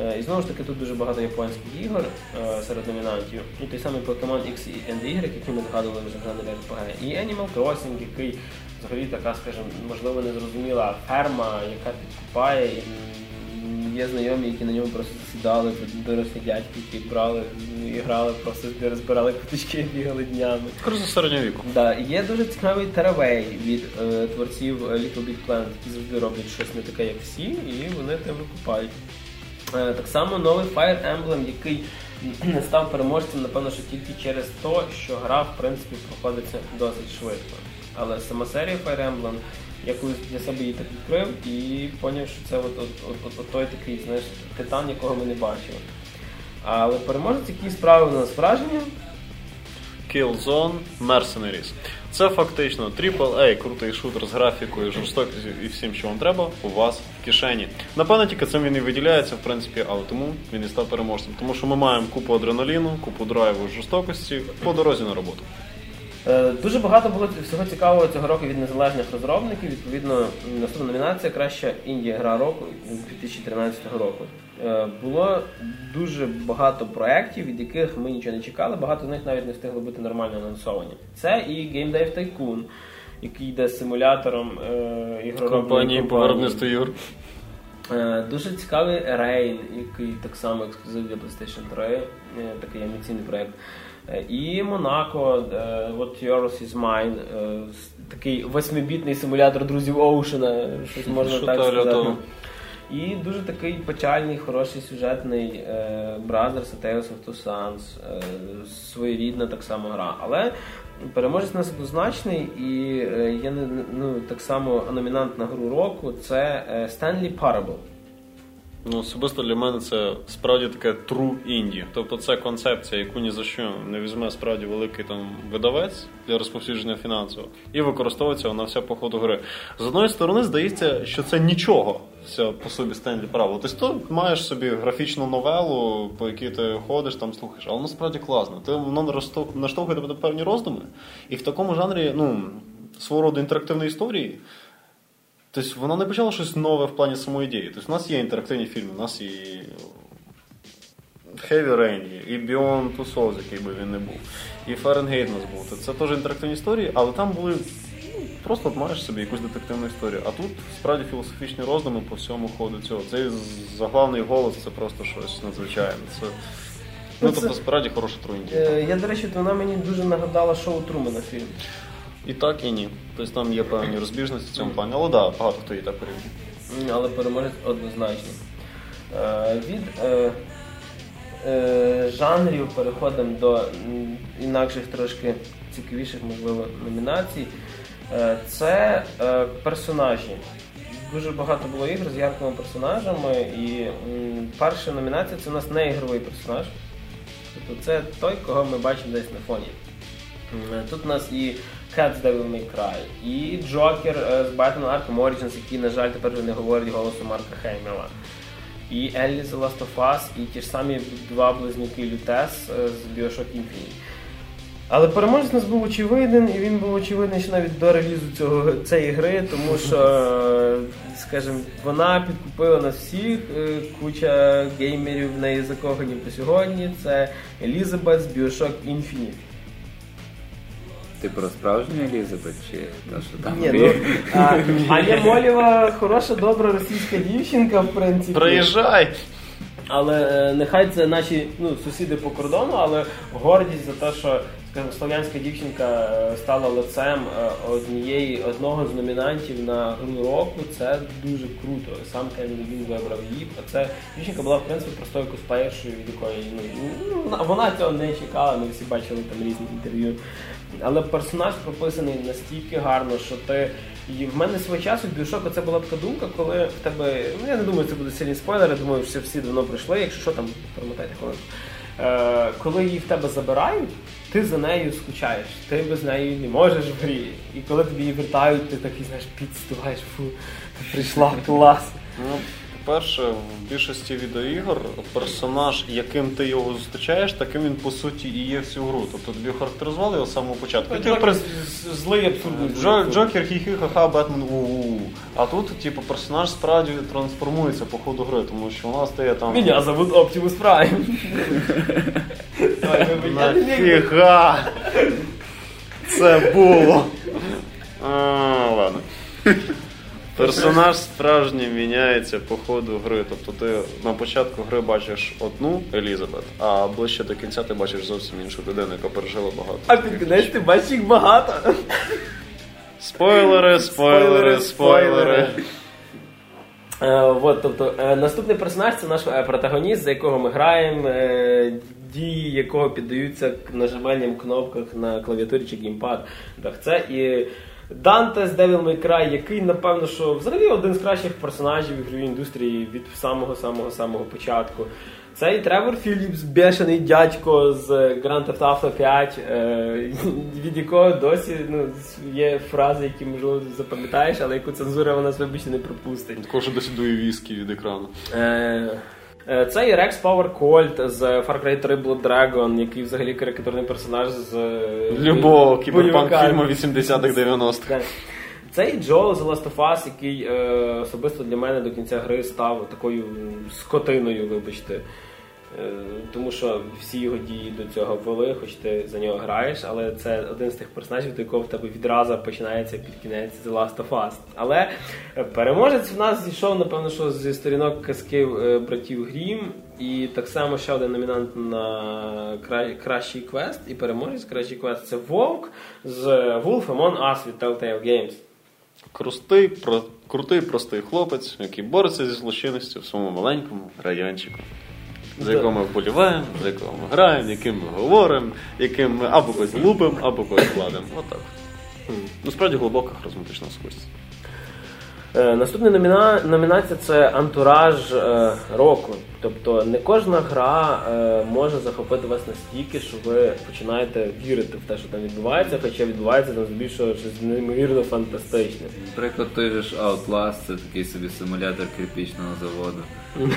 Е, І знову ж таки тут дуже багато японських ігор е, серед номінантів. І той самий Pokemon X and Y, який ми згадували вже жанрі RPG. І Animal Crossing, який взагалі така, скажімо, можливо, незрозуміла ферма, яка підкупає. І є знайомі, які на ньому просто сідали, дорослі дядьки, які брали ну, і грали, просто збір- збирали квиточки бігали днями. Криза середнього віку. Да, є дуже цікавий Таравей від е, творців Little Big Planet, які завжди роблять щось не таке, як всі, і вони тим викупають. Е, так само новий Fire Emblem, який не став переможцем, напевно, що тільки через те, що гра, в принципі, проходиться досить швидко. Але сама серія Fire Emblem, я колись для себе її так відкрив і зрозумів, що це от, от, от, от той такий, знаєш, титан, якого ми не бачили. Але переможець, який справив на нас враження, Killzone Mercenaries. Це фактично AAA крутий шутер з графікою, жорстокістю і всім, що вам треба, у вас в кишені. Напевно, тільки цим він і виділяється, в принципі, але тому він і став переможцем. Тому що ми маємо купу адреналіну, купу драйву жорстокості по дорозі на роботу. Е, Дуже багато було всього цікавого цього року від незалежних розробників. Відповідно, наступна номінація краща інді гра року 2013 року. Е, Було дуже багато проєктів, від яких ми нічого не чекали. Багато з них навіть не встигли бути нормально анонсовані. Це і Game Dive Tycoon, який йде з симулятором е, ігроробної Компанії по виробництву ігор. Е, Дуже цікавий Rain, який так само ексклюзив для PlayStation 3, е, такий амбіційний проєкт. Е, І Монако, What Yours is Mine, такий восьмибітний симулятор друзів Оушена, щось можна Що так сказати. лютого. І дуже такий печальний, хороший сюжетний Brothers A Tales of Two Sons, своєрідна так само гра. Але переможець у нас однозначний, і е, є ну, так само номінант на гру року це е, Stanley Parable. Ну, особисто для мене це справді таке true інді. Тобто це концепція, яку ні за що не візьме справді великий там видавець для розповсюдження фінансово, і використовується вона вся по ходу гри. З одної сторони, здається, що це нічого все по собі Стенлі право. Тобто ти маєш собі графічну новелу, по якій ти ходиш, там слухаєш, але насправді класно. Ти воно наштовхує тебе на певні роздуми, і в такому жанрі, ну. Свого роду інтерактивної історії, Тобто воно не почало щось нове в плані самої ідеї. Тобто у нас є інтерактивні фільми, у нас і Heavy Rain є, і Beyond Two Souls, який би він не був, і Fahrenheit у нас був. Тобто Це теж інтерактивні історії, але там були ну, просто от маєш собі якусь детективну історію. А тут справді філософічні роздуми по всьому ходу цього. Цей заглавний голос це просто щось надзвичайне. Це, ну, Ну, це- тобто, справді хороша труїнка. Е, Я, до речі, вона мені дуже нагадала шоу Трумена фільм. І так, і ні. Тобто там є певні розбіжності в цьому плані. Але так, да, багато хто її так порівнює. Але переможець однозначно. Е, Від е, е, жанрів переходимо до інакших трошки цікавіших, можливо, номінацій. Е, це е, персонажі. Дуже багато було ігор з яркими персонажами, і м, перша номінація це у нас не ігровий персонаж. Тобто це той, кого ми бачимо десь на фоні. Тут у нас і Devil May Cry, і Джокер е, з Batman Arkham Origins, який, на жаль, тепер вже не говорить голосом Марка Хеймела. І Еллі з Last of Us, і ті ж самі два близнюки Лютес е, з Bioshock Infinite. Але переможець у нас був очевиден, і він був очевидний ще навіть до релізу цього, цієї гри, тому що, е, скажімо, вона підкупила нас всіх, куча геймерів в неї закохані по сьогодні. Це Елізабет з Bioshock Infinite. Ти про справжню Елізабет чи та, що там? Ні, ну, а, Аня Молєва хороша, добра російська дівчинка, в принципі. Приїжджай! Але е, нехай це наші ну, сусіди по кордону, але гордість за те, що слов'янська дівчинка е, стала лицем е, однієї одного з номінантів на гру року. Це дуже круто. Сам Кевін Левін вибрав її. А це дівчинка була в принципі простою косплеєршою, від якої ну, ну, вона- цього не чекала. Ми всі бачили там різні інтерв'ю. Але персонаж прописаний настільки гарно, що ти. І в мене свого часу в Біошоку це була така думка, коли в тебе. Ну я не думаю, це буде сильні спойлери, думаю, що всі давно пройшли, якщо що там, промотайте хвилинку. Е, коли її в тебе забирають, ти за нею скучаєш, ти без неї не можеш в грі. І коли тобі її вертають, ти такий знаєш, підстуваєш, фу, прийшла клас. По-перше, в більшості відеоігор персонаж, яким ти його зустрічаєш, таким він по суті і є всю гру. Тобто тобі характеризували його з самого початку. Ти, принципі, Злий абсурдний. Джо, Джокер, хі-хі, ха-ха, Бетмен, у-у-у. А тут, типу, персонаж справді трансформується по ходу гри, тому що вона стає там. Меня зовут не міг. Нафіга! Це було. А, ладно. Персонаж справжній міняється по ходу гри. Тобто ти на початку гри бачиш одну Елізабет, а ближче до кінця ти бачиш зовсім іншу людину, яка пережила багато. А під кінець ти бачиш їх багато. Спойлери, спойлери, спойлери. Е, от, тобто, е, наступний персонаж це наш е, протагоніст, за якого ми граємо, дії якого піддаються к нажиманням кнопках на клавіатурі чи геймпад. Так, це і Данте з Devil May Cry, який, напевно, що взагалі один з кращих персонажів ігрової індустрії від самого-самого-самого початку. Це і Тревор Філіпс, бешений дядько з Grand Theft Auto 5, е, від якого досі ну, є фрази, які можливо запам'ятаєш, але яку цензура вона вибачте не пропустить. Також досі дує віскі від екрану. Е, Це і Рекс Power Colt з Far Cry 3 Blood Dragon, який взагалі карикатурний персонаж з е, Любого кіберпанк-фільму 80-х 90-х. Це і Джо з Last of Us, який е, особисто для мене до кінця гри став такою скотиною, вибачте. Е, тому що всі його дії до цього вели, хоч ти за нього граєш, але це один з тих персонажів, до якого в тебе відразу починається під кінець The Last of Us. Але е, переможець в нас зійшов, напевно, що зі сторінок казки е, братів Грім, і так само ще один номінант на кра- кращий квест, і переможець кращий квест це Вовк з Wolf Among Us від Telltale Games. Крутий, про, крутий, простий хлопець, який бореться зі злочинністю в своєму маленькому райончику. За Да. якого ми вболіваємо, за якого ми граємо, яким ми говоримо, яким ми або когось лупимо, або когось кладемо. Отак. Ну, справді глибока харизматична особистість. Е, Наступна номіна... номінація це антураж е, року. Тобто не кожна гра е, може захопити вас настільки, що ви починаєте вірити в те, що там відбувається, хоча відбувається там здебільшого щось неймовірно фантастичне. Наприклад, той же ж Outlast, це такий собі симулятор кирпічного заводу.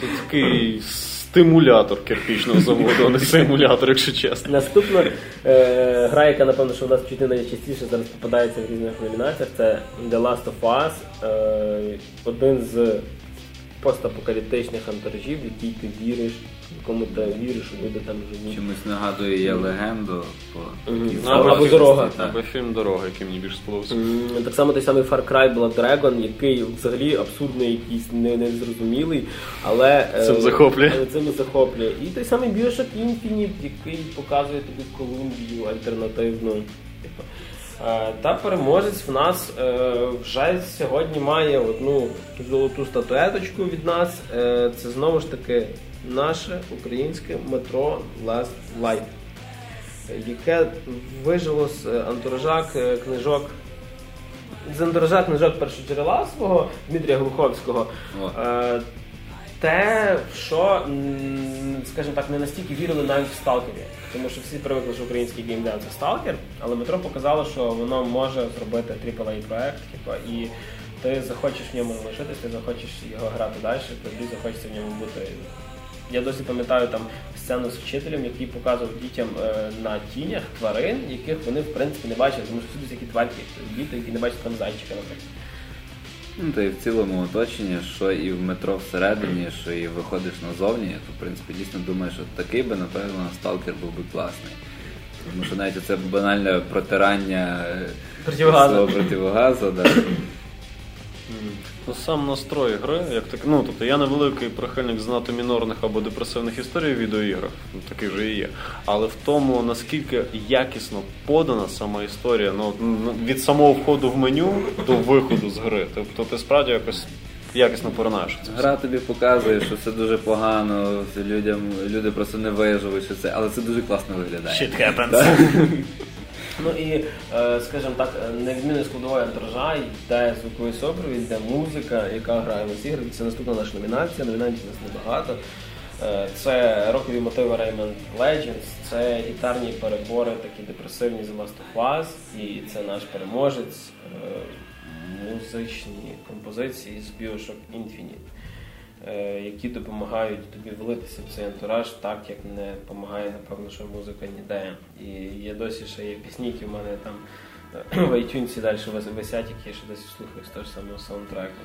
Це такий стимулятор кирпічного заводу, а не симулятор, якщо чесно. Наступна е, гра, яка напевно, що в нас чути найчастіше зараз попадається в різних номінаціях, це The Last of Us, е, один з постапокаліптичних антуражів, в який ти віриш, в якому ти віриш, що люди там живуть. Чимось нагадує я легенду по Мгм. такій Або самій дорога. так. Або фільм Дорога, який мені більше сподобався. М, Так само той самий Far Cry Blood Dragon, який взагалі абсурдний, якийсь не- незрозумілий, але е, Цим захоплює. але Цим і захоплює. І той самий Bioshock Infinite, який показує тобі Колумбію альтернативну. Типу. Е, Та переможець в нас е, вже сьогодні має одну золоту статуеточку від нас. Е, Це знову ж таки наше українське метро Last Light, яке вижило з е, антуража е, книжок. З антуража книжок першоджерела свого Дмитрія Глуховського. Е, те, що, скажімо так, не настільки вірили навіть в сталкері. Тому що всі привикли, що український геймдев це сталкер, але метро показало, що воно може зробити AAA проект, типу, і ти захочеш в ньому залишитись, ти захочеш його грати далі, тобі захочеться в ньому бути. Я досі пам'ятаю там сцену з вчителем, який показував дітям е, на тінях тварин, яких вони в принципі не бачили, тому що всюди які тварки, діти, які не бачать там зайчика, наприклад. Ну, та і в цілому оточенні, що і в метро всередині, що і виходиш назовні, то в принципі дійсно думаєш, що такий би, напевно, сталкер був би класний. Тому що навіть це банальне протирання е, Противогазу. противогазу, да. Ну, сам настрой гри, як так, ну тобто я не великий прихильник знати мінорних або депресивних історій в відеоіграх, ну такий вже і є. Але в тому наскільки якісно подана сама історія, ну від самого входу в меню до виходу з гри. Тобто ти справді якось якісно поринаєш Гра тобі показує, що це дуже погано, людям, люди просто не виживуть, що це, але це дуже класно виглядає. Shit happens. Ну і, е, скажімо так, невідмінною складовою антуража йде звуковий супровід, йде музика, яка грає в ці ігри. Це наступна наша номінація. Номінантів у нас небагато. Е, Це рокові мотиви Rayman Legends, це гітарні перебори, такі депресивні з Last of Us, і це наш переможець, е, музичні композиції з Bioshock Infinite які допомагають тобі влитися в цей антураж так, як не допомагає, напевно, що музика ніде. І є досі ще є пісні, які в мене там е, в iTunes далі висять, які я ще досі слухаю з того ж самого саундтреку.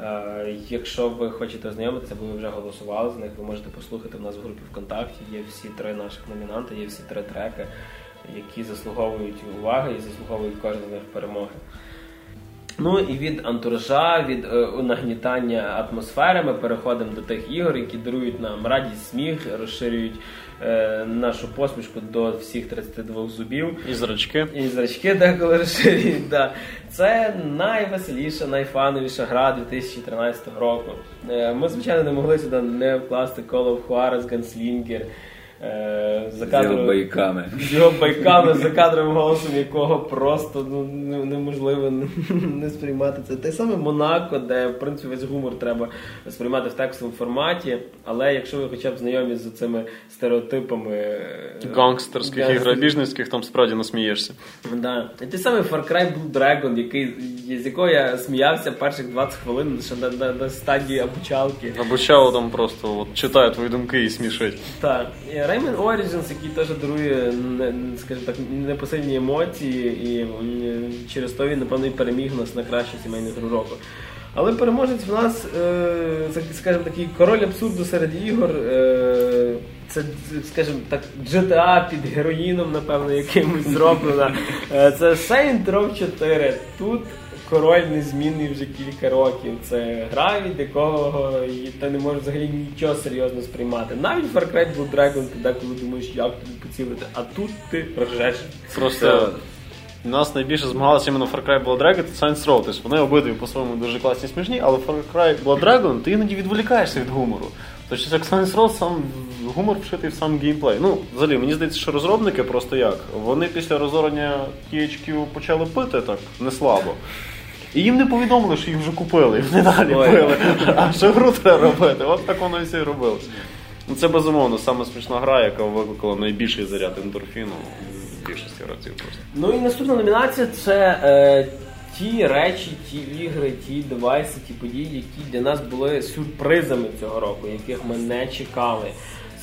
Е, Якщо ви хочете ознайомитися, бо ви вже голосували з них, ви можете послухати в нас в групі ВКонтакті. Є всі три наших номінанти, є всі три треки, які заслуговують уваги і заслуговують кожен з них перемоги. Ну і від антуража, від е, нагнітання атмосфери ми переходимо до тих ігор, які дарують нам радість, сміх, розширюють е, нашу посмішку до всіх 32 зубів. І зрачки. І зрачки деколи розширюють. Да. Це найвеселіша, найфановіша гра 2013 року. Е, Ми, звичайно, не могли сюди не вкласти Call of Juarez, Gunslinger. Е, За З кадром- його байками. з його байками за кадровим голосом, якого просто ну, неможливо не сприймати це. Те саме Монако, де в принципі весь гумор треба сприймати в текстовому форматі. Але якщо ви хоча б знайомі з цими стереотипами е, Гангстерських і грабіжницьких там справді насмієшся. Да. І той самий Far Cry Blue Dragon, який, з якого я сміявся перших 20 хвилин ще на, на, на стадії обучалки. Або там просто от, читає твої думки і смішить. Так, Rayman Origins, який теж дарує, скажімо так, непосильні емоції, і через то він, напевно, і переміг нас на кращу сімейну гру року. Але переможець в нас, е, скажімо, такий король абсурду серед ігор. Е, це, скажімо так, GTA під героїном, напевно, якимось зроблена. Е, це Saint Row 4. Тут король незмінний вже кілька років. Це гра, від якого ти не можеш взагалі нічого серйозно сприймати. Навіть Far Cry Blue Dragon, ти деколи думаєш, як тобі поцілити, а тут ти ржеш. Просто нас найбільше змагалися іменно Far Cry Blood Dragon та Saints Row. Тобто вони обидві по-своєму дуже класні і смішні, але Far Cry Blood Dragon ти іноді відволікаєшся від гумору. Тобто як Saints Row сам гумор вшитий в сам геймплей. Ну, взагалі, мені здається, що розробники просто як? Вони після розорення THQ почали пити так не слабо. І їм не повідомили, що їх вже купили, і вони далі Ой. пили. А що гру треба робити? От так воно і все і робилось. Ну, це безумовно саме смішна гра, яка викликала найбільший заряд ендорфіну в більшості разів просто. Ну і наступна номінація це е, ті речі, ті ігри, ті девайси, ті події, які для нас були сюрпризами цього року, яких ми не чекали.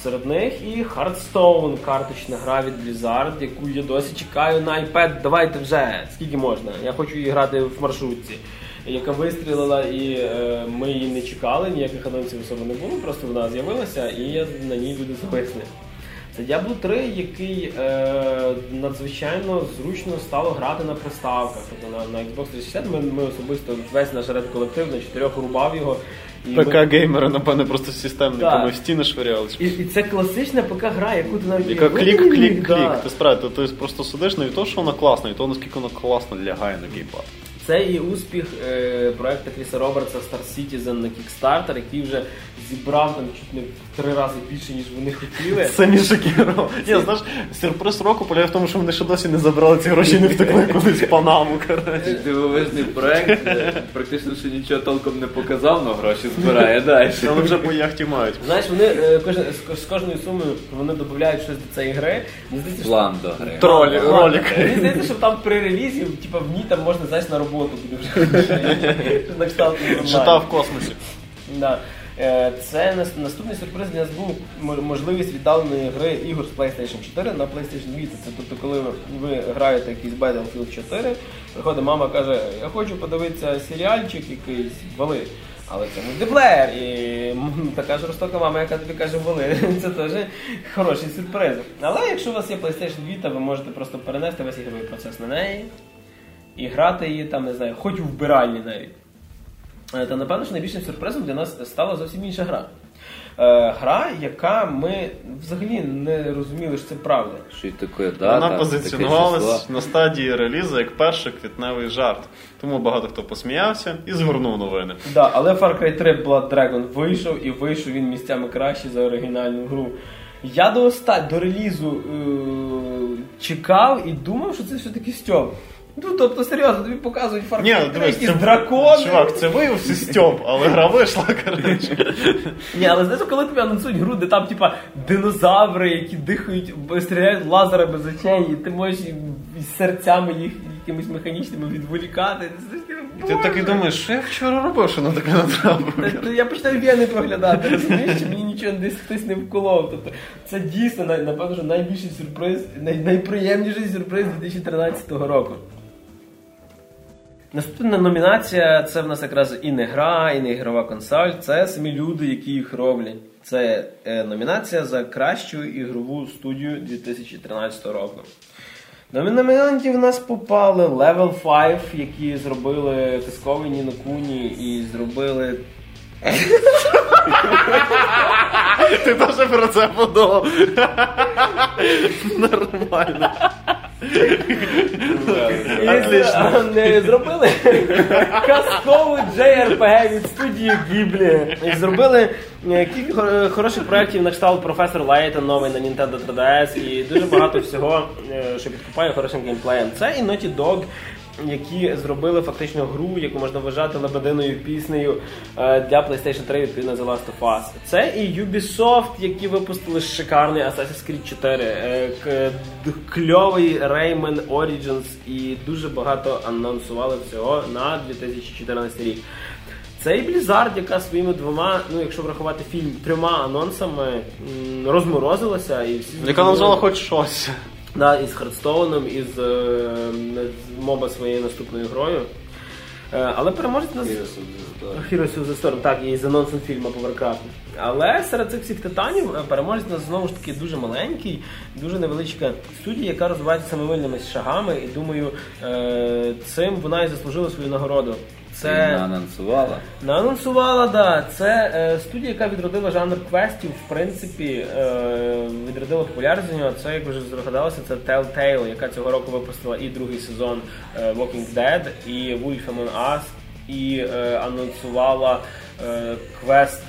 Серед них і Hearthstone, карточна гра від Blizzard, яку я досі чекаю на iPad. Давайте вже, скільки можна. Я хочу її грати в маршрутці. Яка вистрілила, і е, ми її не чекали, ніяких анонсів особо не було, просто вона з'явилася, і я на ній люди зависли. Це Diablo 3, який е, надзвичайно зручно стало грати на приставках. Тобто на, на Xbox 360 ми, ми особисто весь наш ред колектив на чотирьох рубав його І ми- ПК-геймери, напевне, просто з системниками в стіни швиряли. І, і це класична ПК-гра, яку ти навіть Яка клік-клік-клік. да. Ти справді, ти просто сидиш не від того, що вона класна, і того, наскільки вона класно лягає на геймпад. Це і успіх е, проекту Кріса Робертса Star Citizen на Kickstarter, який вже зібрав там чуть не три рази більше, ніж вони хотіли. Самі шокірували. Ні, знаєш, сюрприз року полягає в тому, що вони ще досі не забрали ці гроші і не втекли кудись в Панаму, коротше. Дивовижний проект, де практично ще нічого толком не показав, але гроші збирає далі. Вони вже по яхті мають. Знаєш, вони е, кожен, з, з кожною сумою вони додають щось до цієї гри. Мені здається, що План до гри. Тролі, ролик. Мені здається, що там при релізі, типа в ній там можна знаєш, на роботу буде вже на кшталт онлайн. Жита в космосі. Да. Е, Це наступний сюрприз для нас був можливість віддаленої гри ігор з PlayStation 4 на PlayStation Vita. Це тобто, коли ви, граєте якийсь Battlefield 4, приходить мама каже, я хочу подивитися серіальчик якийсь, вали. Але це мультиплеєр. І така жорстока мама, яка тобі каже, вали. Це теж хороший сюрприз. Але якщо у вас є PlayStation Vita, ви можете просто перенести весь ігровий процес на неї і грати її там, не знаю, хоч у вбиральні навіть. Е, Та напевно, що найбільшим сюрпризом для нас стала зовсім інша гра. Е, гра, яка ми взагалі не розуміли, що це правда. Що й таке дата, Вона таке позиціонувалась на стадії релізу як перший квітневий жарт. Тому багато хто посміявся і згорнув новини. Да, але Far Cry 3 Blood Dragon вийшов і вийшов він місцями краще за оригінальну гру. Я до оста... до релізу е- чекав і думав, що це все-таки Стьоп. Ну, тобто, серйозно, тобі показують Far Cry 3, дивись, якісь дракони. Чувак, це виявився Стьоп, але гра вийшла, коротше. Ні, але знаєш, коли тобі анонсують гру, де там, типа, динозаври, які дихають, стріляють лазерами з очей, і ти можеш і- і серцями їх якимись механічними відволікати. Ти так і думаєш, що я вчора робив, що на таке натрапив. Я починаю вени проглядати, розумієш, мені нічого десь хтось не вколов. Тобто це дійсно напевно найбільший сюрприз, найприємніший сюрприз 2013 року. Наступна номінація це в нас якраз і не гра, і не ігрова консоль. Це самі люди, які їх роблять. Це е, номінація за кращу ігрову студію 2013 року. До номінантів в нас попали Level 5, які зробили казковий Ніно Куні і зробили Ти теж про це подумав. Нормально. Отлично. Не зробили казкову JRPG від студії Гіблі. І зробили е, кілька хороших проєктів на кшталт професор Лейтон новий на Nintendo 3DS і дуже багато всього, е, що підкупає хорошим геймплеєм. Це і Naughty Dog, які зробили фактично гру, яку можна вважати лебединою піснею е, для PlayStation 3 відповідно The Last of Us. Це і Ubisoft, які випустили шикарний Assassin's Creed 4, е, кльовий Rayman Origins і дуже багато анонсували всього на 2014 рік. Це і Blizzard, яка своїми двома, ну якщо врахувати фільм, трьома анонсами розморозилася і всі Яка назвала хоч щось. Да, із Хардстоуном, із е, моба своєю наступною грою. Е, але переможець нас Heroes of the Storm. Так, і з анонсом фільму по Warcraft. Але серед цих всіх титанів е, переможець нас знову ж таки дуже маленький, дуже невеличка студія, яка розвивається семимильними шагами, і думаю, е, цим вона і заслужила свою нагороду. Це... Анонсувала. Наанонсувала, да. Це е, студія, яка відродила жанр квестів, в принципі, е, відродила популярність нього. Це, як вже здогадалися, це Telltale, яка цього року випустила і другий сезон е, Walking Dead, і Wolf Among Us, і е, анонсувала е, квест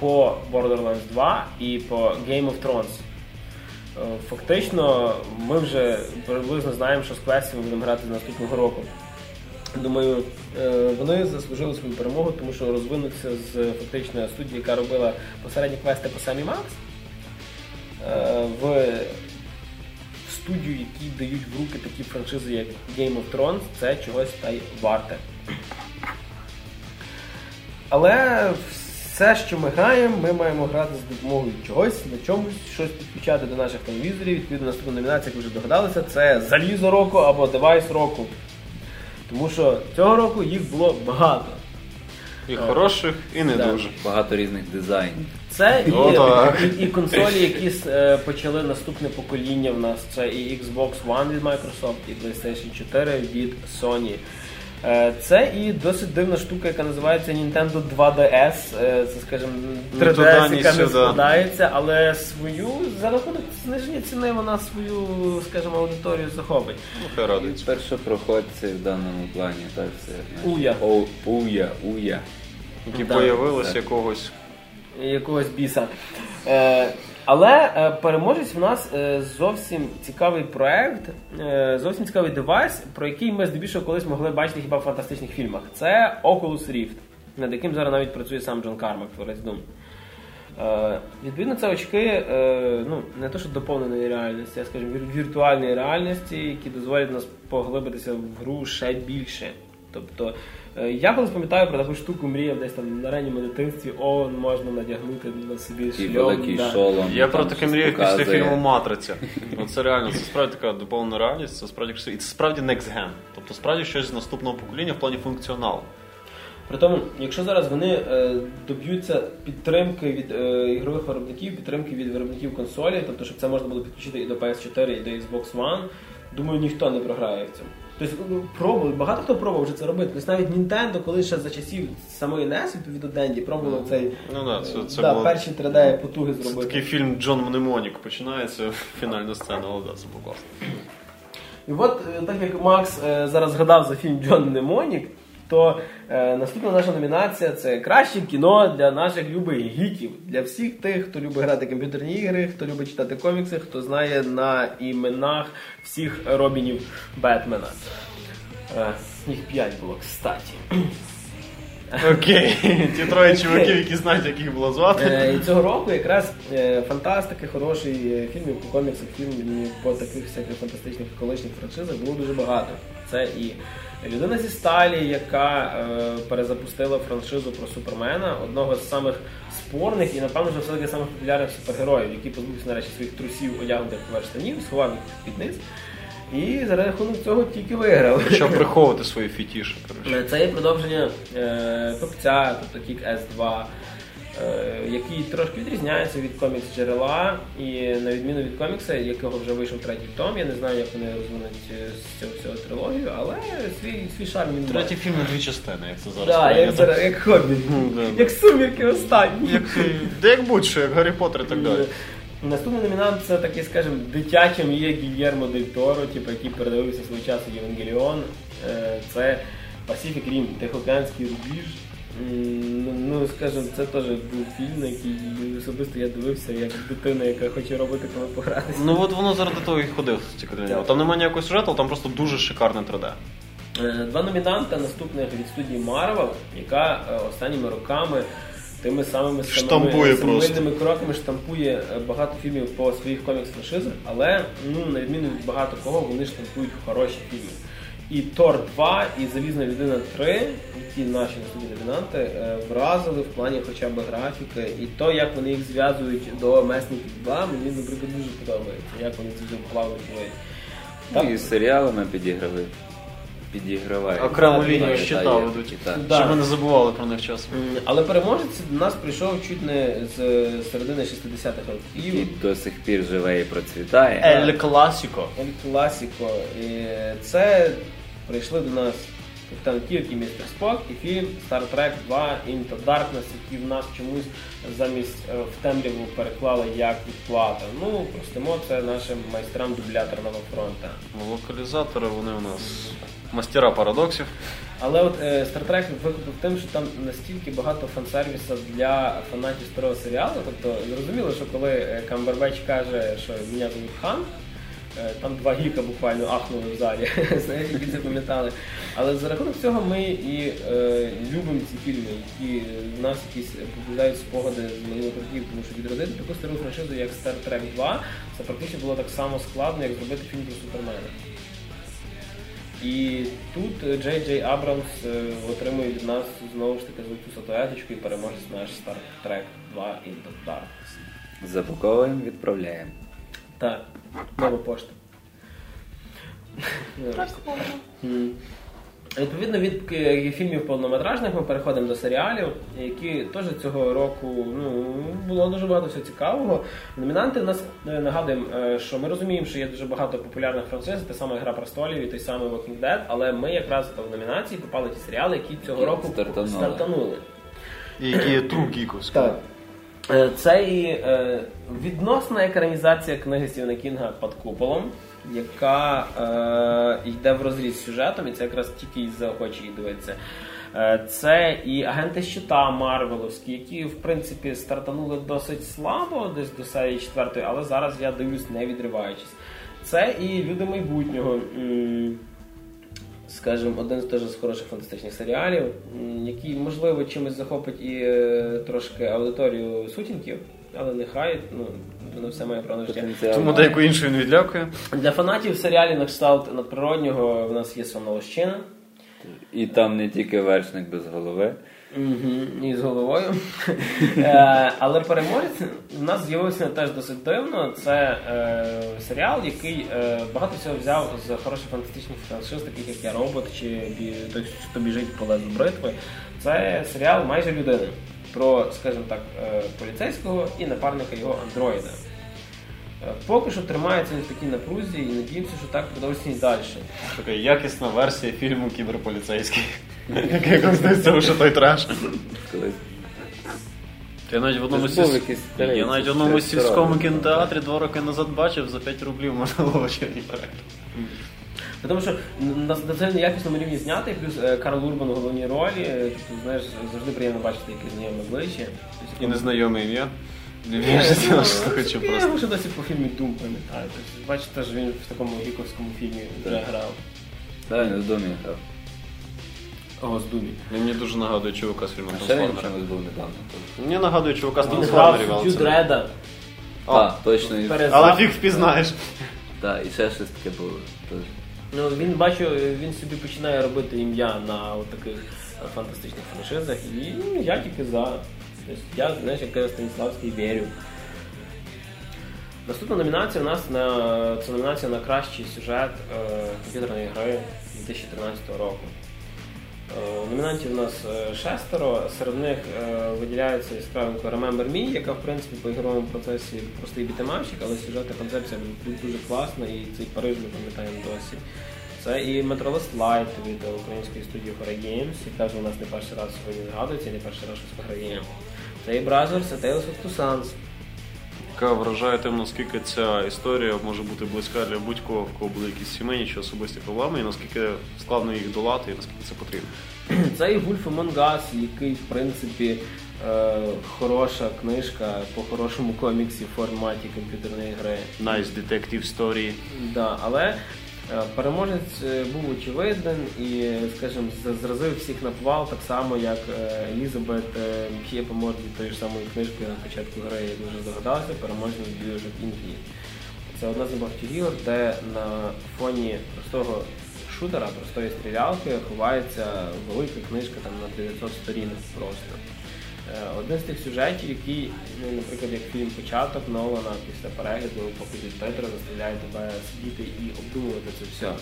по Borderlands 2 і по Game of Thrones. Е, Фактично, ми вже приблизно знаємо, що з квестів ми будемо грати з наступного року. Думаю, е, вони заслужили свою перемогу, тому що розвинуться з фактично студії, яка робила посередні квести по самі Макс, е, в студію, які дають в руки такі франшизи, як Game of Thrones, це чогось та й варте. Але все, що ми граємо, ми маємо грати з допомогою чогось, на чомусь, щось підключати до наших телевізорів. Відповідно, наступна номінація, як ви вже догадалися, це залізо року або девайс року. Тому що цього року їх було багато. І хороших, і не так. дуже. Багато різних дизайнів. Це і, так. і, і консолі, які е, почали наступне покоління в нас. Це і Xbox One від Microsoft, і PlayStation 4 від Sony. Е, Це і досить дивна штука, яка називається Nintendo 2DS. Е, Це, скажімо, Ну, 3DS, яка не складається, але свою за рахунок зниження ціни вона свою, скажімо, аудиторію захопить. Ну, радується. Першопроходці в даному плані, так це Уя. О, уя, уя. Які Да. появились Так. якогось. якогось біса. Е, але е, переможець в нас е, зовсім цікавий проект, е, зовсім цікавий девайс, про який ми здебільшого колись могли бачити хіба в фантастичних фільмах. Це Oculus Rift, над яким зараз навіть працює сам Джон Кармак, творець Doom. Е, відповідно, це очки е, ну, не то, що доповненої реальності, а скажімо, віртуальної реальності, які дозволять нас поглибитися в гру ще більше. Тобто, е, я колись пам'ятаю про таку штуку, мріяв десь там на ранньому дитинстві, о, можна надягнути на собі шльом. да. шолом. Я про таке мріяв після фільму Матриця. Це реально, це справді така доповнена реальність, це справді. І це справді next gen. Тобто справді щось з наступного покоління в плані функціоналу. При тому, якщо зараз вони е, доб'ються підтримки від е, ігрових виробників, підтримки від виробників консолі, тобто, щоб це можна було підключити і до PS4, і до Xbox One, думаю, ніхто не програє в цьому. Тобто ну, пробували, багато хто пробував вже це робити. Тобто навіть Nintendo, коли ще за часів самої NES, відповідно Денді, пробували цей Ну да, це, це да, було... перші 3D потуги зробити. Це такий фільм Джон Мнемонік починається, фінальна сцена, але да, це було класно. І от, е, так як Макс е, зараз згадав за фільм Джон Немонік, то е, наступна наша номінація це краще кіно для наших любих гіків, для всіх тих, хто любить грати комп'ютерні ігри, хто любить читати комікси, хто знає на іменах всіх Робінів Бетмена. Е, їх п'ять було, кстаті. Окей, ті троє чуваків, які знають, як їх було звати. Е, І цього року якраз е, фантастики, хороший е, фільмів по коміксах, фільмів по таких всяких фантастичних колишніх франшизах було дуже багато. Це і людина зі сталі, яка перезапустила франшизу про Супермена, одного з самих спорних і, напевно, вже все-таки самих популярних супергероїв, який позбувся нарешті своїх трусів, одягнутих поверх штанів, сховав їх під низ. І за рахунок цього тільки виграв. Почав приховувати свої фетиші. Е, Це є продовження е, Пипця, тобто Kick-Ass 2, е, який трошки відрізняється від комікс джерела. І на відміну від комікса, якого вже вийшов третій том, я не знаю, як вони розвинуть е, з цього всього трилогію, але свій, свій шарм він має. Третій фільм на дві частини, як це зараз. Да, як, прийнято. зараз, як хобі. Як сумірки останні. Як, де як будь-що, як Гаррі Поттер і так далі. Наступний номінант це такий, скажімо, дитяча мрія Гільєрмо Дель Торо, типу, який передивився свого часу Євангеліон. Е, Це Pacific Rim, Тихоокеанський рубіж. Ну, ну, скажімо, це теж був фільм, на який особисто я дивився як дитина, яка хоче робити, коли погратися. Ну от воно заради того і ходив для. Там немає ніякого сюжету, там просто дуже шикарне 3D. Е, Два номінанта наступних від студії Marvel, яка е, останніми роками тими самими Штампує самими просто. кроками штампує е, багато фільмів по своїх комікс-франшизах, але ну, на відміну від багато кого, вони штампують хороші фільми. І Тор 2, і Залізна людина 3, які наші наступні номінанти, е, вразили в плані хоча б графіки, і то, як вони їх зв'язують до Месників 2, мені, наприклад, дуже подобається, як вони це все плавно. Ну, і з серіалами підіграли. Підігравають. Окрему лінію щита ведуть. Щоб ми не забували про них часом. Але переможець до нас прийшов чуть не з середини 60-х років. І до сих пір живе і процвітає. Ель Класіко. Ель Класіко. І це прийшли до нас Кірк і Містер Спок і фільм Star Trek 2 Into Darkness, який в нас чомусь замість е, в темряву переклали як відплата. Ну, простимо це нашим майстрам дубляторного фронту. Локалізатори вони у нас мастера парадоксів. Але от е, Star Trek викупив тим, що там настільки багато фан-сервісу для фанатів старого серіалу. Тобто зрозуміло, що коли е, Камбербеч каже, що мене звуть хан, там два гіка буквально ахнули в залі, знаєш, які це пам'ятали. Але за рахунок цього ми і е, любимо ці фільми, які в нас якісь побуждають спогади з минулих років, тому що відродити таку стару франшизу, як Star Trek 2, це практично було так само складно, як зробити фільм про Супермена. І тут е, Джей Джей Абрамс е, отримує від нас знову ж таки золоту статуеточку і переможець наш Star Trek 2 Into Darkness. Запаковуємо, відправляємо. Так, нова пошта. Відповідно від е, фільмів повнометражних ми переходимо до серіалів, які теж цього року ну, було дуже багато всього цікавого. Номінанти в нас е, нагадуємо, е, що ми розуміємо, що є дуже багато популярних франшиз, те саме Гра престолів і той самий Walking Dead, але ми якраз в номінації попали ті серіали, які цього року Стартанули. стартанули. І які є тру гіковські. Е, Це і е, відносна екранізація книги Стівена Кінга під куполом, яка е, йде в розріз сюжетом, і це якраз тільки із заохочі. Е, Це і агенти щита Марвеловські, які в принципі стартанули досить слабо, десь до серії четвертої, але зараз я дивлюсь не відриваючись. Це і люди майбутнього. Скажімо, один з теж з хороших фантастичних серіалів, який, можливо, чимось захопить і е, трошки аудиторію сутінків, але нехай, ну, воно все має право на життя. Потенціал Тому деяку іншу він відлякує. Для фанатів серіалів на кшталт надприроднього в нас є Сонна Лощина. І там не тільки вершник без голови. Угу, і з головою. Е, Але переможець в нас з'явився теж досить дивно. Це е, серіал, який е, багато всього взяв з хороших фантастичних франшиз, таких як Я робот чи «Бі- той, хто біжить по лезу бритви. Це серіал майже людини про, скажімо так, е, поліцейського і напарника його андроїда. Е, Поки що тримається він в такій напрузі і надіємося, що так продовжиться і далі. Така якісна версія фільму Кіберполіцейський. Як здається, що той треш. Я навіть в одному, Це якийсь я навіть в одному сільському кінотеатрі два роки назад бачив за 5 рублів можна було ще не. Тому що на, на це якісному рівні знятий, плюс е, Карл Урбан у головній ролі. е, Тобто, знаєш, завжди приємно бачити якесь знайоме обличчя. Тобто, І незнайоме ім'я. Я ну, хочу Я просто. ще досі по фільмі Дум пам'ятаю. Тобто, бачите, ж він в такому гіковському фільмі вже грав. Да, він в домі грав. Ого, з Думі. Він мені дуже нагадує чувака з фільму А ще він Трансформери. був недавно. Мені нагадує чувака з Він грав Трансформерів. але Дю це- Дреда. Так, точно. і- Перез- Але фіг впізнаєш. Так, і ще щось таке було. Ну, він бачу, він собі починає робити ім'я на от таких е, фантастичних франшизах, і ну, я тільки за. Тобто, я, знаєш, як каже Станіславський, вірю. Наступна номінація у нас на це номінація на кращий сюжет е, комп'ютерної гри 2013 року. Е, Номінантів у нас е, шестеро, серед них е, виділяється яскравенько Remember Me, яка в принципі по ігровому процесі простий бітемапчик, але сюжетна концепція дуже- класна і цей Париж ми пам'ятаємо досі. Це і Metroless Light від української студії Horror Games, яка вже у нас не перший раз сьогодні згадується, не перший раз щось виграє. Це і Brothers, і Tales of Two Sons. Яка вражає тим, наскільки ця історія може бути близька для будь-кого, в кого були якісь сімейні чи особисті проблеми, і наскільки складно їх долати, і наскільки це потрібно. Це і Wolf Монгас, який, в принципі, е, хороша книжка по хорошому коміксі в форматі комп'ютерної гри. Nice detective story. Да, але переможець е, був очевиден і, скажімо, зразив всіх на повал, так само, як е, Елізабет е, Мхє морді тої ж самої книжки на початку гри, як ви вже здогадався, переможець Bioshock Infinite. Це одна з небагатьох ігор, де на фоні простого шутера, простої стрілялки ховається велика книжка там на 900 сторінок просто. Е, Один з тих сюжетів, який, ну, наприклад, як фільм Початок Нолана після перегляду «Покидуть Петра заставляє тебе сидіти і обдумувати це все. Е,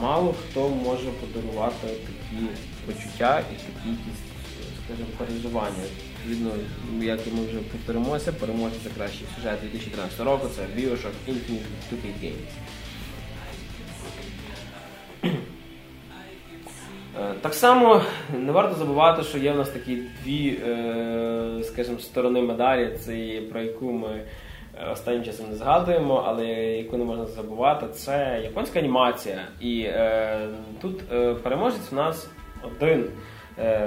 Мало хто може подарувати такі почуття і такі якісь, скажімо, переживання. Відповідно, як ми вже повторимося, переможець за кращий сюжет 2013 року це Bioshock Infinite 2K Games. Е, Так само не варто забувати, що є в нас такі дві, е, скажімо, сторони медалі, це про яку ми е, останнім часом не згадуємо, але яку не можна забувати, це японська анімація. І тут переможець у нас один.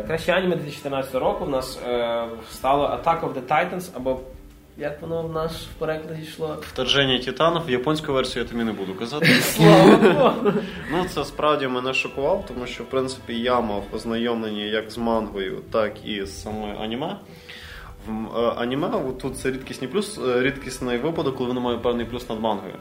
Краще аніме 2014 року в нас стало Attack of the Titans, або як воно в наш в перекладі йшло? Вторження титанів, японську версію я тобі не буду казати. Слава Богу! Ну, це справді мене шокувало, тому що, в принципі, я мав ознайомлення як з мангою, так і з самою аніме. В е, аніме тут це рідкісний плюс, е, рідкісний випадок, коли воно має певний плюс над мангою.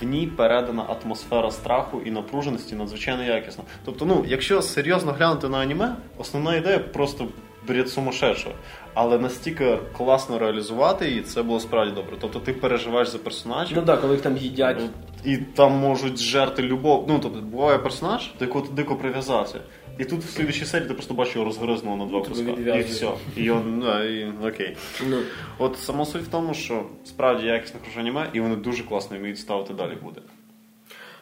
В ній передана атмосфера страху і напруженості надзвичайно якісна. Тобто, ну, якщо серйозно глянути на аніме, основна ідея просто бред сумасшедшого. Але настільки класно реалізувати її, це було справді добре. Тобто ти переживаєш за персонажів. Ну так, коли їх там їдять. І там можуть жерти любов. Ну, тобто, буває персонаж, до якого ти дико прив'язався. І тут в слідчій серії ти просто бачиш його розгризного на два куска. І все. І он, да, і окей. Ну. От сама суть в тому, що справді якісне хороше аніме, і вони дуже класно вміють ставити далі буде.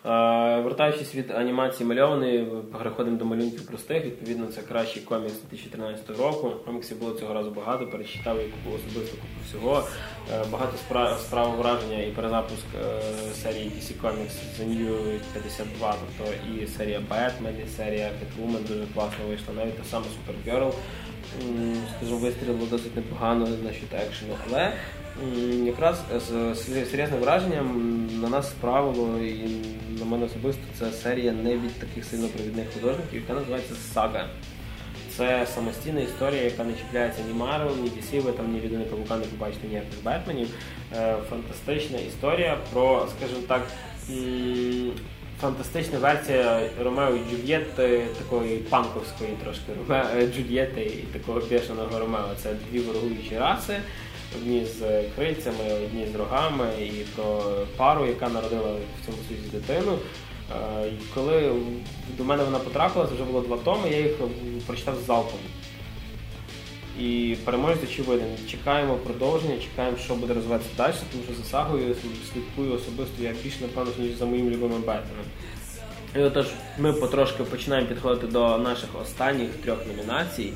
Е, Вертаючись від анімації мальованої, переходимо до малюнків простих. Відповідно, це кращий комікс 2013 року. Коміксів було цього разу багато, перечитав особисто купу всього. Е, Багато спра- справ враження і перезапуск е, серії DC Comics The New 52, тобто і серія Batman, і серія Catwoman дуже класно вийшла. Навіть та сама Supergirl, м, скажімо, вистрілило досить непогано насчет екшену, але якраз з сер- серйозним враженням на нас справило і на мене особисто це серія не від таких сильно провідних художників, яка називається Сага. Це самостійна історія, яка не чіпляється ні Марвел, ні DC, ви там ні від Павука не побачите ніяких Бетменів. Е, Фантастична історія про, скажімо так, фантастична версія Ромео і Джульєтти, такої панковської трошки е, Джульєтти і такого бешеного Ромео. Це дві ворогуючі раси. Одні з крильцями, одні з рогами, і про пару, яка народила в цьому світі дитину. Е, І коли до мене вона потрапила, це вже було два томи, я їх прочитав з залпом. І переможець очевиден. Чекаємо продовження, чекаємо, що буде розвиватися далі, тому що за сагою слідкую особисто я більше, напевно, ніж за моїм любимим Бетменом. І отож, ми потрошки починаємо підходити до наших останніх трьох номінацій.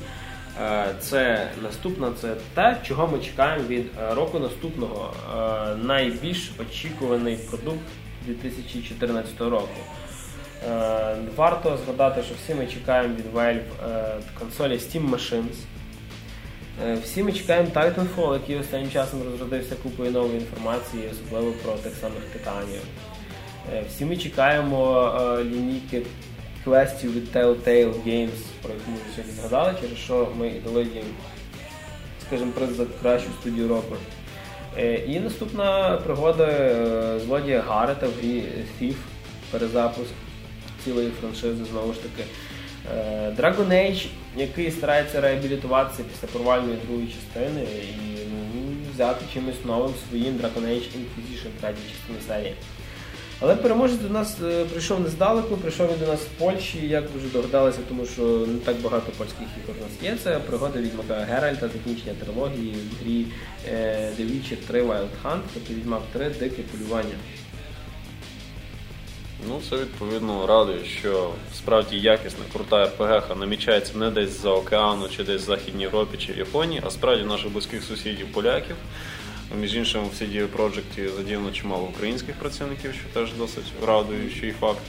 Е, Це наступна, це те, чого ми чекаємо від е, року наступного. Е, Найбільш очікуваний продукт 2014 року. Варто згадати, що всі ми чекаємо від Valve консолі Steam Machines. Всі ми чекаємо Titanfall, який останнім часом розродився купою нової інформації, особливо про тих самих титанів. Всі ми чекаємо лінійки квестів від Telltale Games, про яку ми сьогодні згадали, через що ми дали їм, скажімо, приз за кращу студію року. Е, І наступна пригода е, злодія Гарета в грі Thief, перезапуск цілої франшизи знову ж таки. Е, Dragon Age, який старається реабілітуватися після провальної другої частини і ну, взяти чимось новим своїм Dragon Age Inquisition третій частини серії. Але переможець до нас е, прийшов не здалеку, прийшов він до нас з Польщі, як ви вже догадалися, тому що не так багато польських ігор у нас є. Це пригода Відьмака Геральта, закінчення трилогії в грі е, The Witcher 3 Wild Hunt, тобто Відьмак 3 Дике полювання. Ну, це відповідно радує, що справді якісна, крута РПГ намічається не десь за океану, чи десь в Західній Європі, чи в Японії, а справді наших близьких сусідів поляків. Між іншим, в CD Projekt задіяно чимало українських працівників, що теж досить радуючий факт.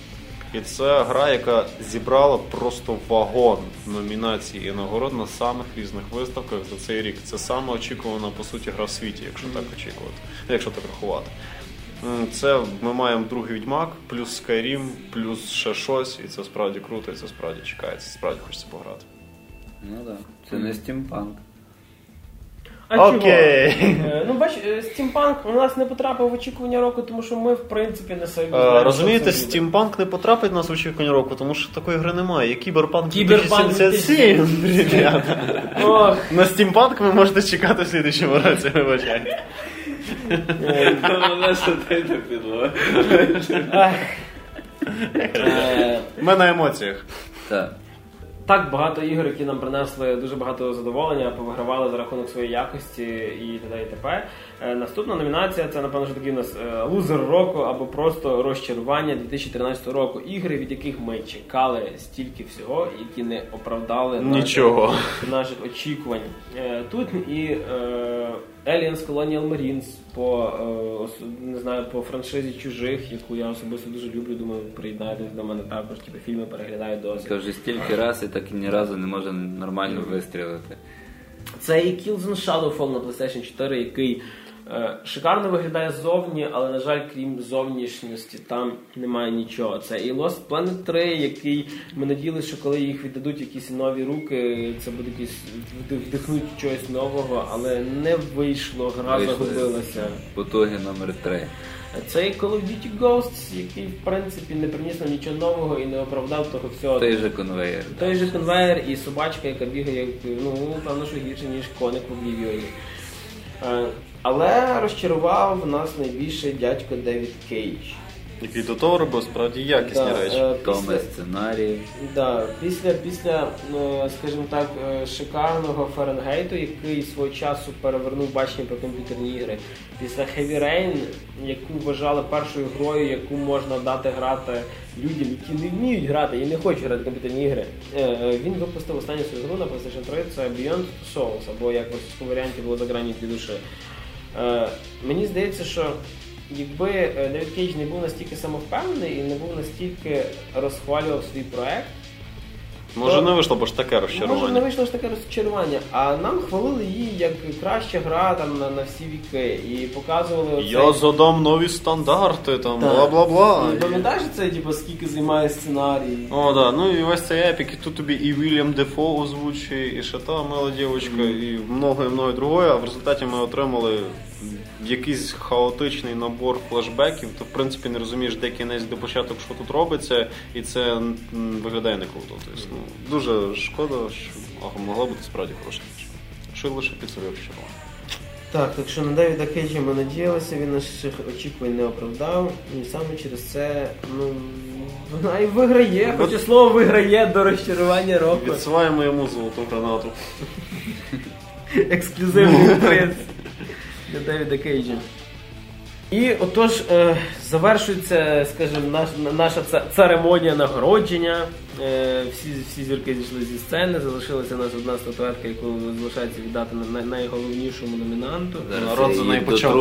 І це гра, яка зібрала просто вагон номінацій і нагород на самих різних виставках за цей рік. Це саме очікувана по суті гра в світі, якщо так очікувати, якщо так рахувати. Це ми маємо другий відьмак, плюс Skyrim, плюс ще щось, і це справді круто, і це справді чекається, справді хочеться пограти. Ну так. Це не стімпанк. А Окей. чого? Е, Ну, бач, е, стімпанк у нас не потрапив в очікування року, тому що ми, в принципі, не собі. Е, знаємо, Розумієте, що це буде. стімпанк не потрапить в нас в очікування року, тому що такої гри немає. Є кіберпанк Кіберпанк 2077, ребята. Ох, На стімпанк ви можете чекати в слідчому році, вибачайте. Підлога. е, Ми на емоціях. Так. Так багато ігор, які нам принесли дуже багато задоволення, повигравали за рахунок своєї якості і т.д. і т.п. Е, Наступна номінація це, напевно, що такий у нас е, лузер року або просто розчарування 2013 року. Ігри, від яких ми чекали стільки всього, які не оправдали наших- Нічого. наших очікувань. Е, Тут і Aliens Colonial Marines по е, не знаю, по франшизі чужих, яку я особисто дуже люблю. Думаю, приєднаєтесь до мене також. Типу фільми переглядаю досі. Це вже стільки разів і так і ні разу не може нормально вистрілити. Це і Killzone Shadowfall на PlayStation 4, який шикарно виглядає ззовні, але, на жаль, крім зовнішності, там немає нічого. Це і Lost Planet 3, який ми надіялися, що коли їх віддадуть якісь нові руки, це буде якісь вдих- вдихнуть чогось нового, але не вийшло, гра Вийшли. загубилася. Потуги номер 3. Це Call of Duty Ghosts, який в принципі не приніс нам нічого нового і не оправдав того всього. Той же конвейер. Той же конвейер і собачка, яка бігає, як ну, певно, що гірше, ніж коник в Облівіоні. Е, Але розчарував нас найбільше дядько Девід Кейдж. Який до того робив справді якісні Да, речі. е, після- сценарій. Да, після, після, е, скажімо так, е, шикарного Фаренгейту, який свого часу перевернув бачення про комп'ютерні ігри, після Heavy Rain, яку вважали першою грою, яку можна дати грати людям, які не вміють грати і не хочуть грати в комп'ютерні ігри, е, е, він випустив останню свою гру на PlayStation 3, це Beyond Souls, або як в російському варіанті було за гранью две души. Е, Мені здається, що якби Девід Кейдж не був настільки самовпевнений і не був настільки розхвалював свій проект, Може то- не вийшло, бо ж таке розчарування. може не вийшло ж таке розчарування. А нам хвалили її як краща гра там на, на всі віки і показували оцей... Я задам нові стандарти, там, бла-бла-бла. І Пам'ятаєш це, типу, скільки займає сценарій? О, да. Ну і весь цей епік, і тут тобі і Вільям Дефо озвучує, і ще та мила дівчинка, і много і много другое, а в результаті ми отримали якийсь хаотичний набор флешбеків, то в принципі не розумієш, де кінець, де початок, що тут робиться, і це виглядає не круто. Тобто, ну, дуже шкода, що а, могла бути справді хороша річ. Що лише під собі розчарування. Так, так що на Девіда Кейджа ми надіялися, він наших очікувань не оправдав, і саме через це, ну, вона і виграє, хоча слово виграє до розчарування року. Відсуваємо йому золоту гранату. Ексклюзивний приз для Девіда Кейджа. І отож е, завершується, скажімо, наша церемонія нагородження. Е, всі, всі зірки зійшли зі сцени, залишилася у нас одна статуетка, яку залишається віддати на найголовнішому номінанту. Народ за неї почав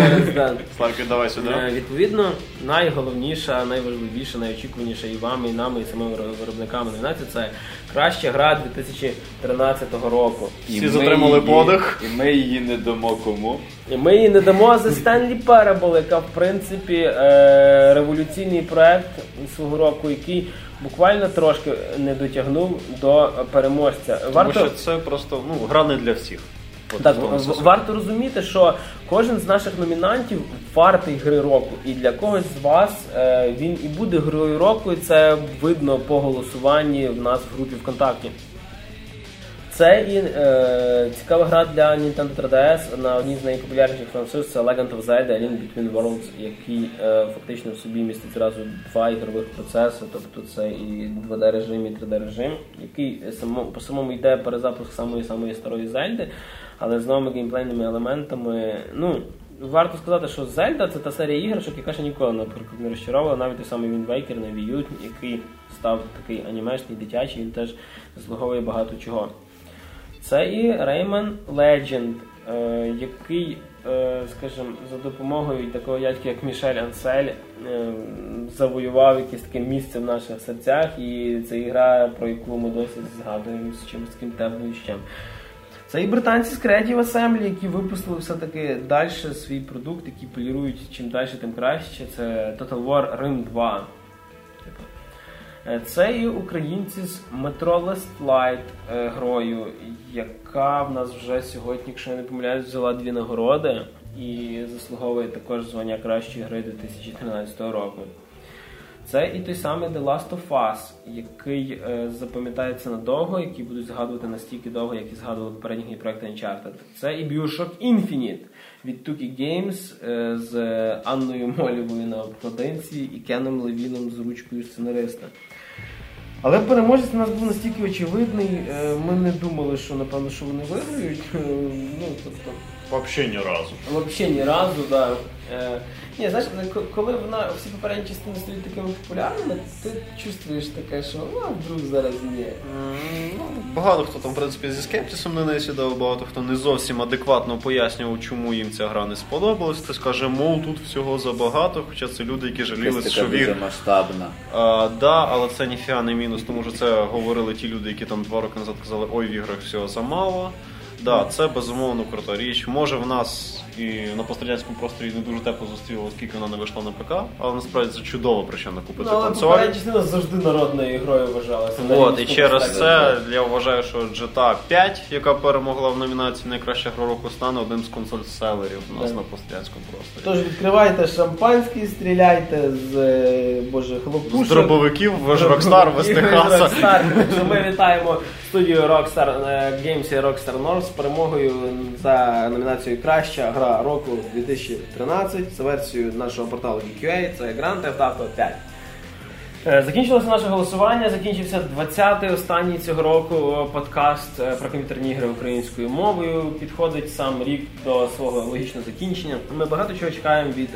да. Славки, давай сюди. Е, Відповідно, найголовніша, найважливіша, найочікуваніша і вами, і нами, і самими виробниками номінації це краща гра 2013 року. Всі затримали подих. І ми її не дамо кому. І Ми її не дамо за Stanley Parable, яка в принципі е, революційний проект свого року, який буквально трошки не дотягнув до переможця. Тому Варто що це просто ну, гра не для всіх. От так, тому варто розуміти, що кожен з наших номінантів вартий гри року, і для когось з вас е, він і буде грою року, і це видно по голосуванні в нас в групі ВКонтакті. Це і е, цікава гра для Nintendo 3DS на одній з найпопулярніших франшиз це Legend of Zelda A Link Between Worlds, який е, фактично в собі містить зразу два ігрових процеси, тобто це і 2D режим, і 3D режим, який само, по самому йде перезапуск самої самої старої Зельди, але з новими геймплейними елементами. Ну, Варто сказати, що Zelda це та серія іграшок, яка ще ніколи наприклад, не розчаровувала, навіть той самий Waker на Wii U, який став такий анімешний, дитячий, він теж заслуговує багато чого. Це і Rayman Legend, е, який, е, скажімо, за допомогою такого дядька, як Мішель Ансель, е, завоював якесь таке місце в наших серцях, і це ігра, про яку ми досі згадуємо з чимось таким тепловищем. Це і британці з Creative Assembly, які випустили все-таки далі свій продукт, який полірують чим далі, тим краще. Це Total War Rim 2. Е, Це і українці з Metro Last Light е, грою, яка в нас вже сьогодні, якщо я не помиляюсь, взяла дві нагороди і заслуговує також звання кращої гри 2013 року. Це і той самий The Last of Us, який е, запам'ятається надовго, який будуть згадувати настільки довго, як і згадували попередні проекти Uncharted. Це і Bioshock Infinite від Tuki Games е, з Анною Молєвою на обкладинці і Кеном Левіном з ручкою сценариста. Але переможець у нас був настільки очевидний, е, ми не думали, що напевно, що вони виграють. Е, Ну, тобто, Взагалі ні разу. Взагалі ні разу, да. Ні, знаєш, коли вона всі попередні частини стають такими популярними, ти чувствуєш таке, що ну, вдруг зараз ні. Ну, багато хто там, в принципі, зі скептисом на неї сідав, багато хто не зовсім адекватно пояснював, чому їм ця гра не сподобалась. Ти скаже, мов тут всього забагато, хоча це люди, які жалілися, що така в їх дуже масштабна. А, да, але це ніфіга не мінус, тому що це говорили ті люди, які там два роки назад казали, ой, в іграх всього замало. Да, це безумовно крута річ. Може в нас і на пострадянському просторі не дуже тепло зустріло, оскільки вона не вийшла на ПК, але насправді це чудова причина купити Ну, але консоль. попередня частина завжди народною грою вважалася. От, і через це я вважаю, що GTA 5, яка перемогла в номінації найкраща гра року, стане одним з консоль-селерів у нас Да. на пострадянському просторі. Тож відкривайте шампанський, стріляйте з е, боже хлопушок. З дробовиків ви ж Rockstar, ви з Техаса. Так Ми вітаємо студію Rockstar е, Games і Rockstar North з перемогою за номінацією Краща гра року 2013 за версією нашого порталу GQA. Це Grand Theft Auto 5. Е, Закінчилося наше голосування. Закінчився 20-й останній цього року е, подкаст е, про комп'ютерні ігри українською мовою. Підходить сам рік до свого логічного закінчення. Ми багато чого чекаємо від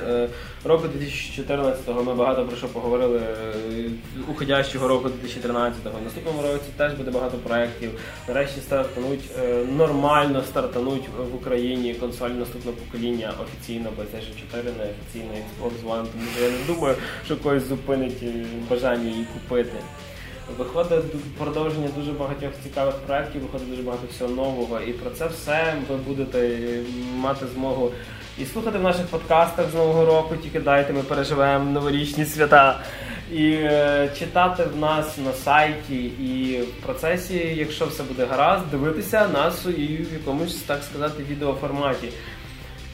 року 2014-го. Ми багато про що поговорили е, уходящого року 2013-го. В наступному році теж буде багато проєктів. Нарешті стартануть е, нормально стартануть в Україні консоль наступного покоління офіційно PlayStation 4, не офіційно Xbox One, тому що я не думаю, що когось зупинить е, бажання її купити. Виходить продовження дуже багатьох цікавих проєктів, виходить дуже багато всього нового. І про це все ви будете мати змогу і слухати в наших подкастах з Нового року, тільки дайте, ми переживемо новорічні свята. І е, читати в нас на сайті і в процесі, якщо все буде гаразд, дивитися нас і в якомусь, так сказати, відеоформаті.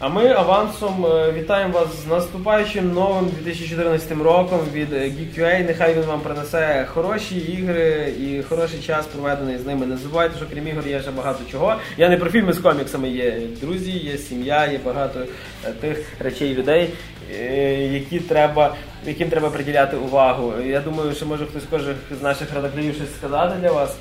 А ми авансом е, вітаємо вас з наступаючим новим 2014 роком від е, GQA. Нехай він вам принесе хороші ігри і хороший час проведений з ними. Не забувайте, що крім ігор є ще багато чого. Я не про фільми з коміксами, є друзі, є сім'я, є багато е, тих речей людей, які треба, яким треба приділяти увагу. Я думаю, що може хтось кожен з наших редакторів щось сказати для вас.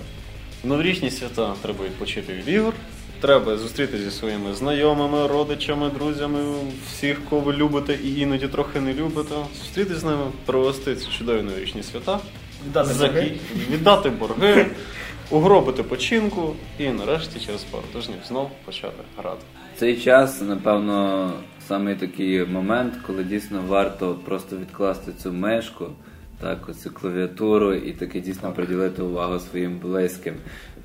Новорічні свята треба відпочити від ігор. Треба зустрітися зі своїми знайомими, родичами, друзями, всіх, кого ви любите і іноді трохи не любите. Зустрітися з ними, провести ці чудові новорічні свята, Віддати борги. віддати борги, угробити починку і нарешті через пару тижнів знов почати грати. Цей час, напевно, саме такий момент, коли дійсно варто просто відкласти цю мешку, так, оцю клавіатуру і таки дійсно приділити увагу своїм близьким.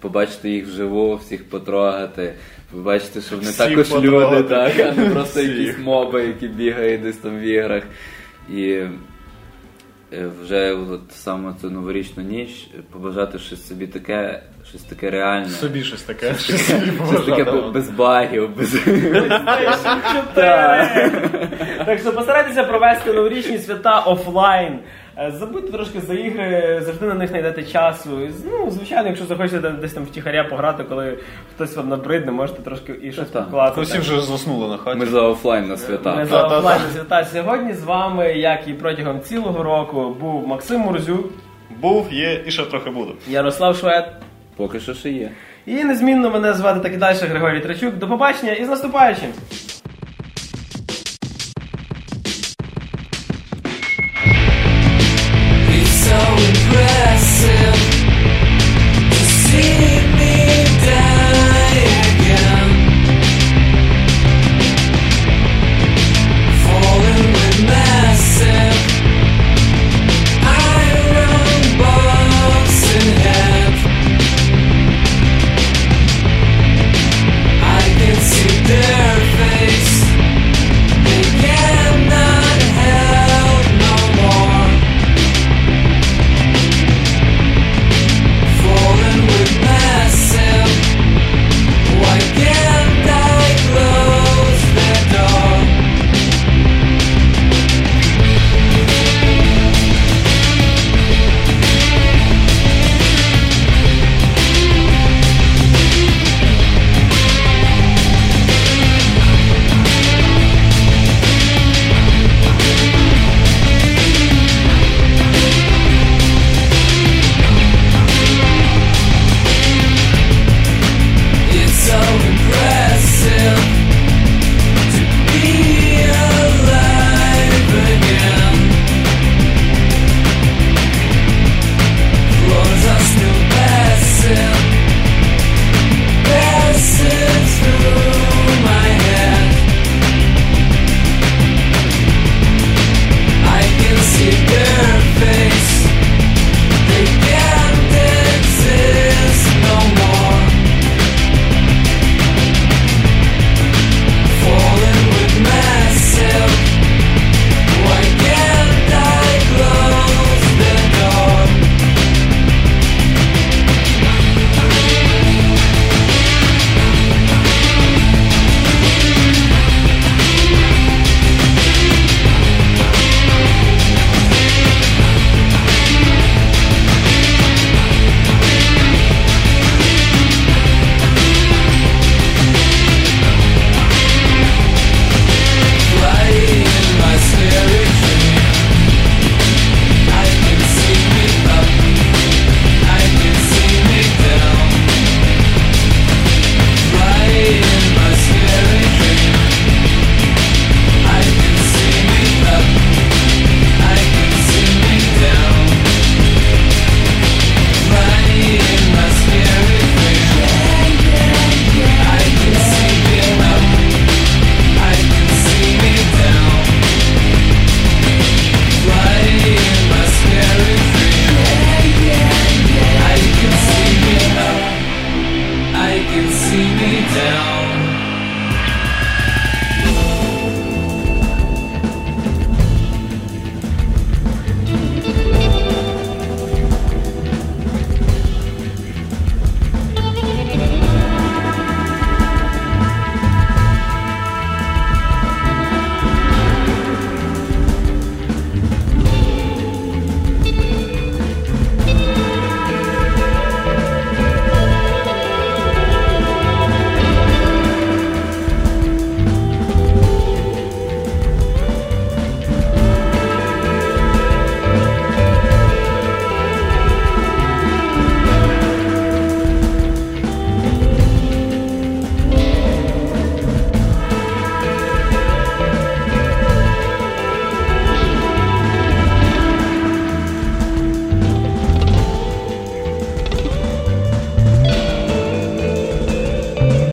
Побачити їх вживу, всіх потрогати, побачити, що вони Всіх також потрогати. люди, так, а не просто Всіх. якісь моби, які бігають десь там в іграх. І е, вже от саме цю новорічну ніч побажати щось собі таке, щось таке реальне. Собі щось таке. Щось Щось таке без багів, без Так що постарайтеся провести новорічні свята офлайн. Е, Забудьте трошки за ігри, завжди на них знайдете часу. І, Ну, звичайно, якщо захочете десь там втіхаря пограти, коли хтось вам набридне, можете трошки і щось так. покласти. Всі вже заснули на хаті. Ми за офлайн на свята. Ми за офлайн свята. Сьогодні з вами, як і протягом цілого року, був Максим Мурзюк, Був, є і ще трохи буде. Ярослав Швед. Поки що ще є. І незмінно мене звати так і далі Григорій Трачук. До побачення і з наступаючим!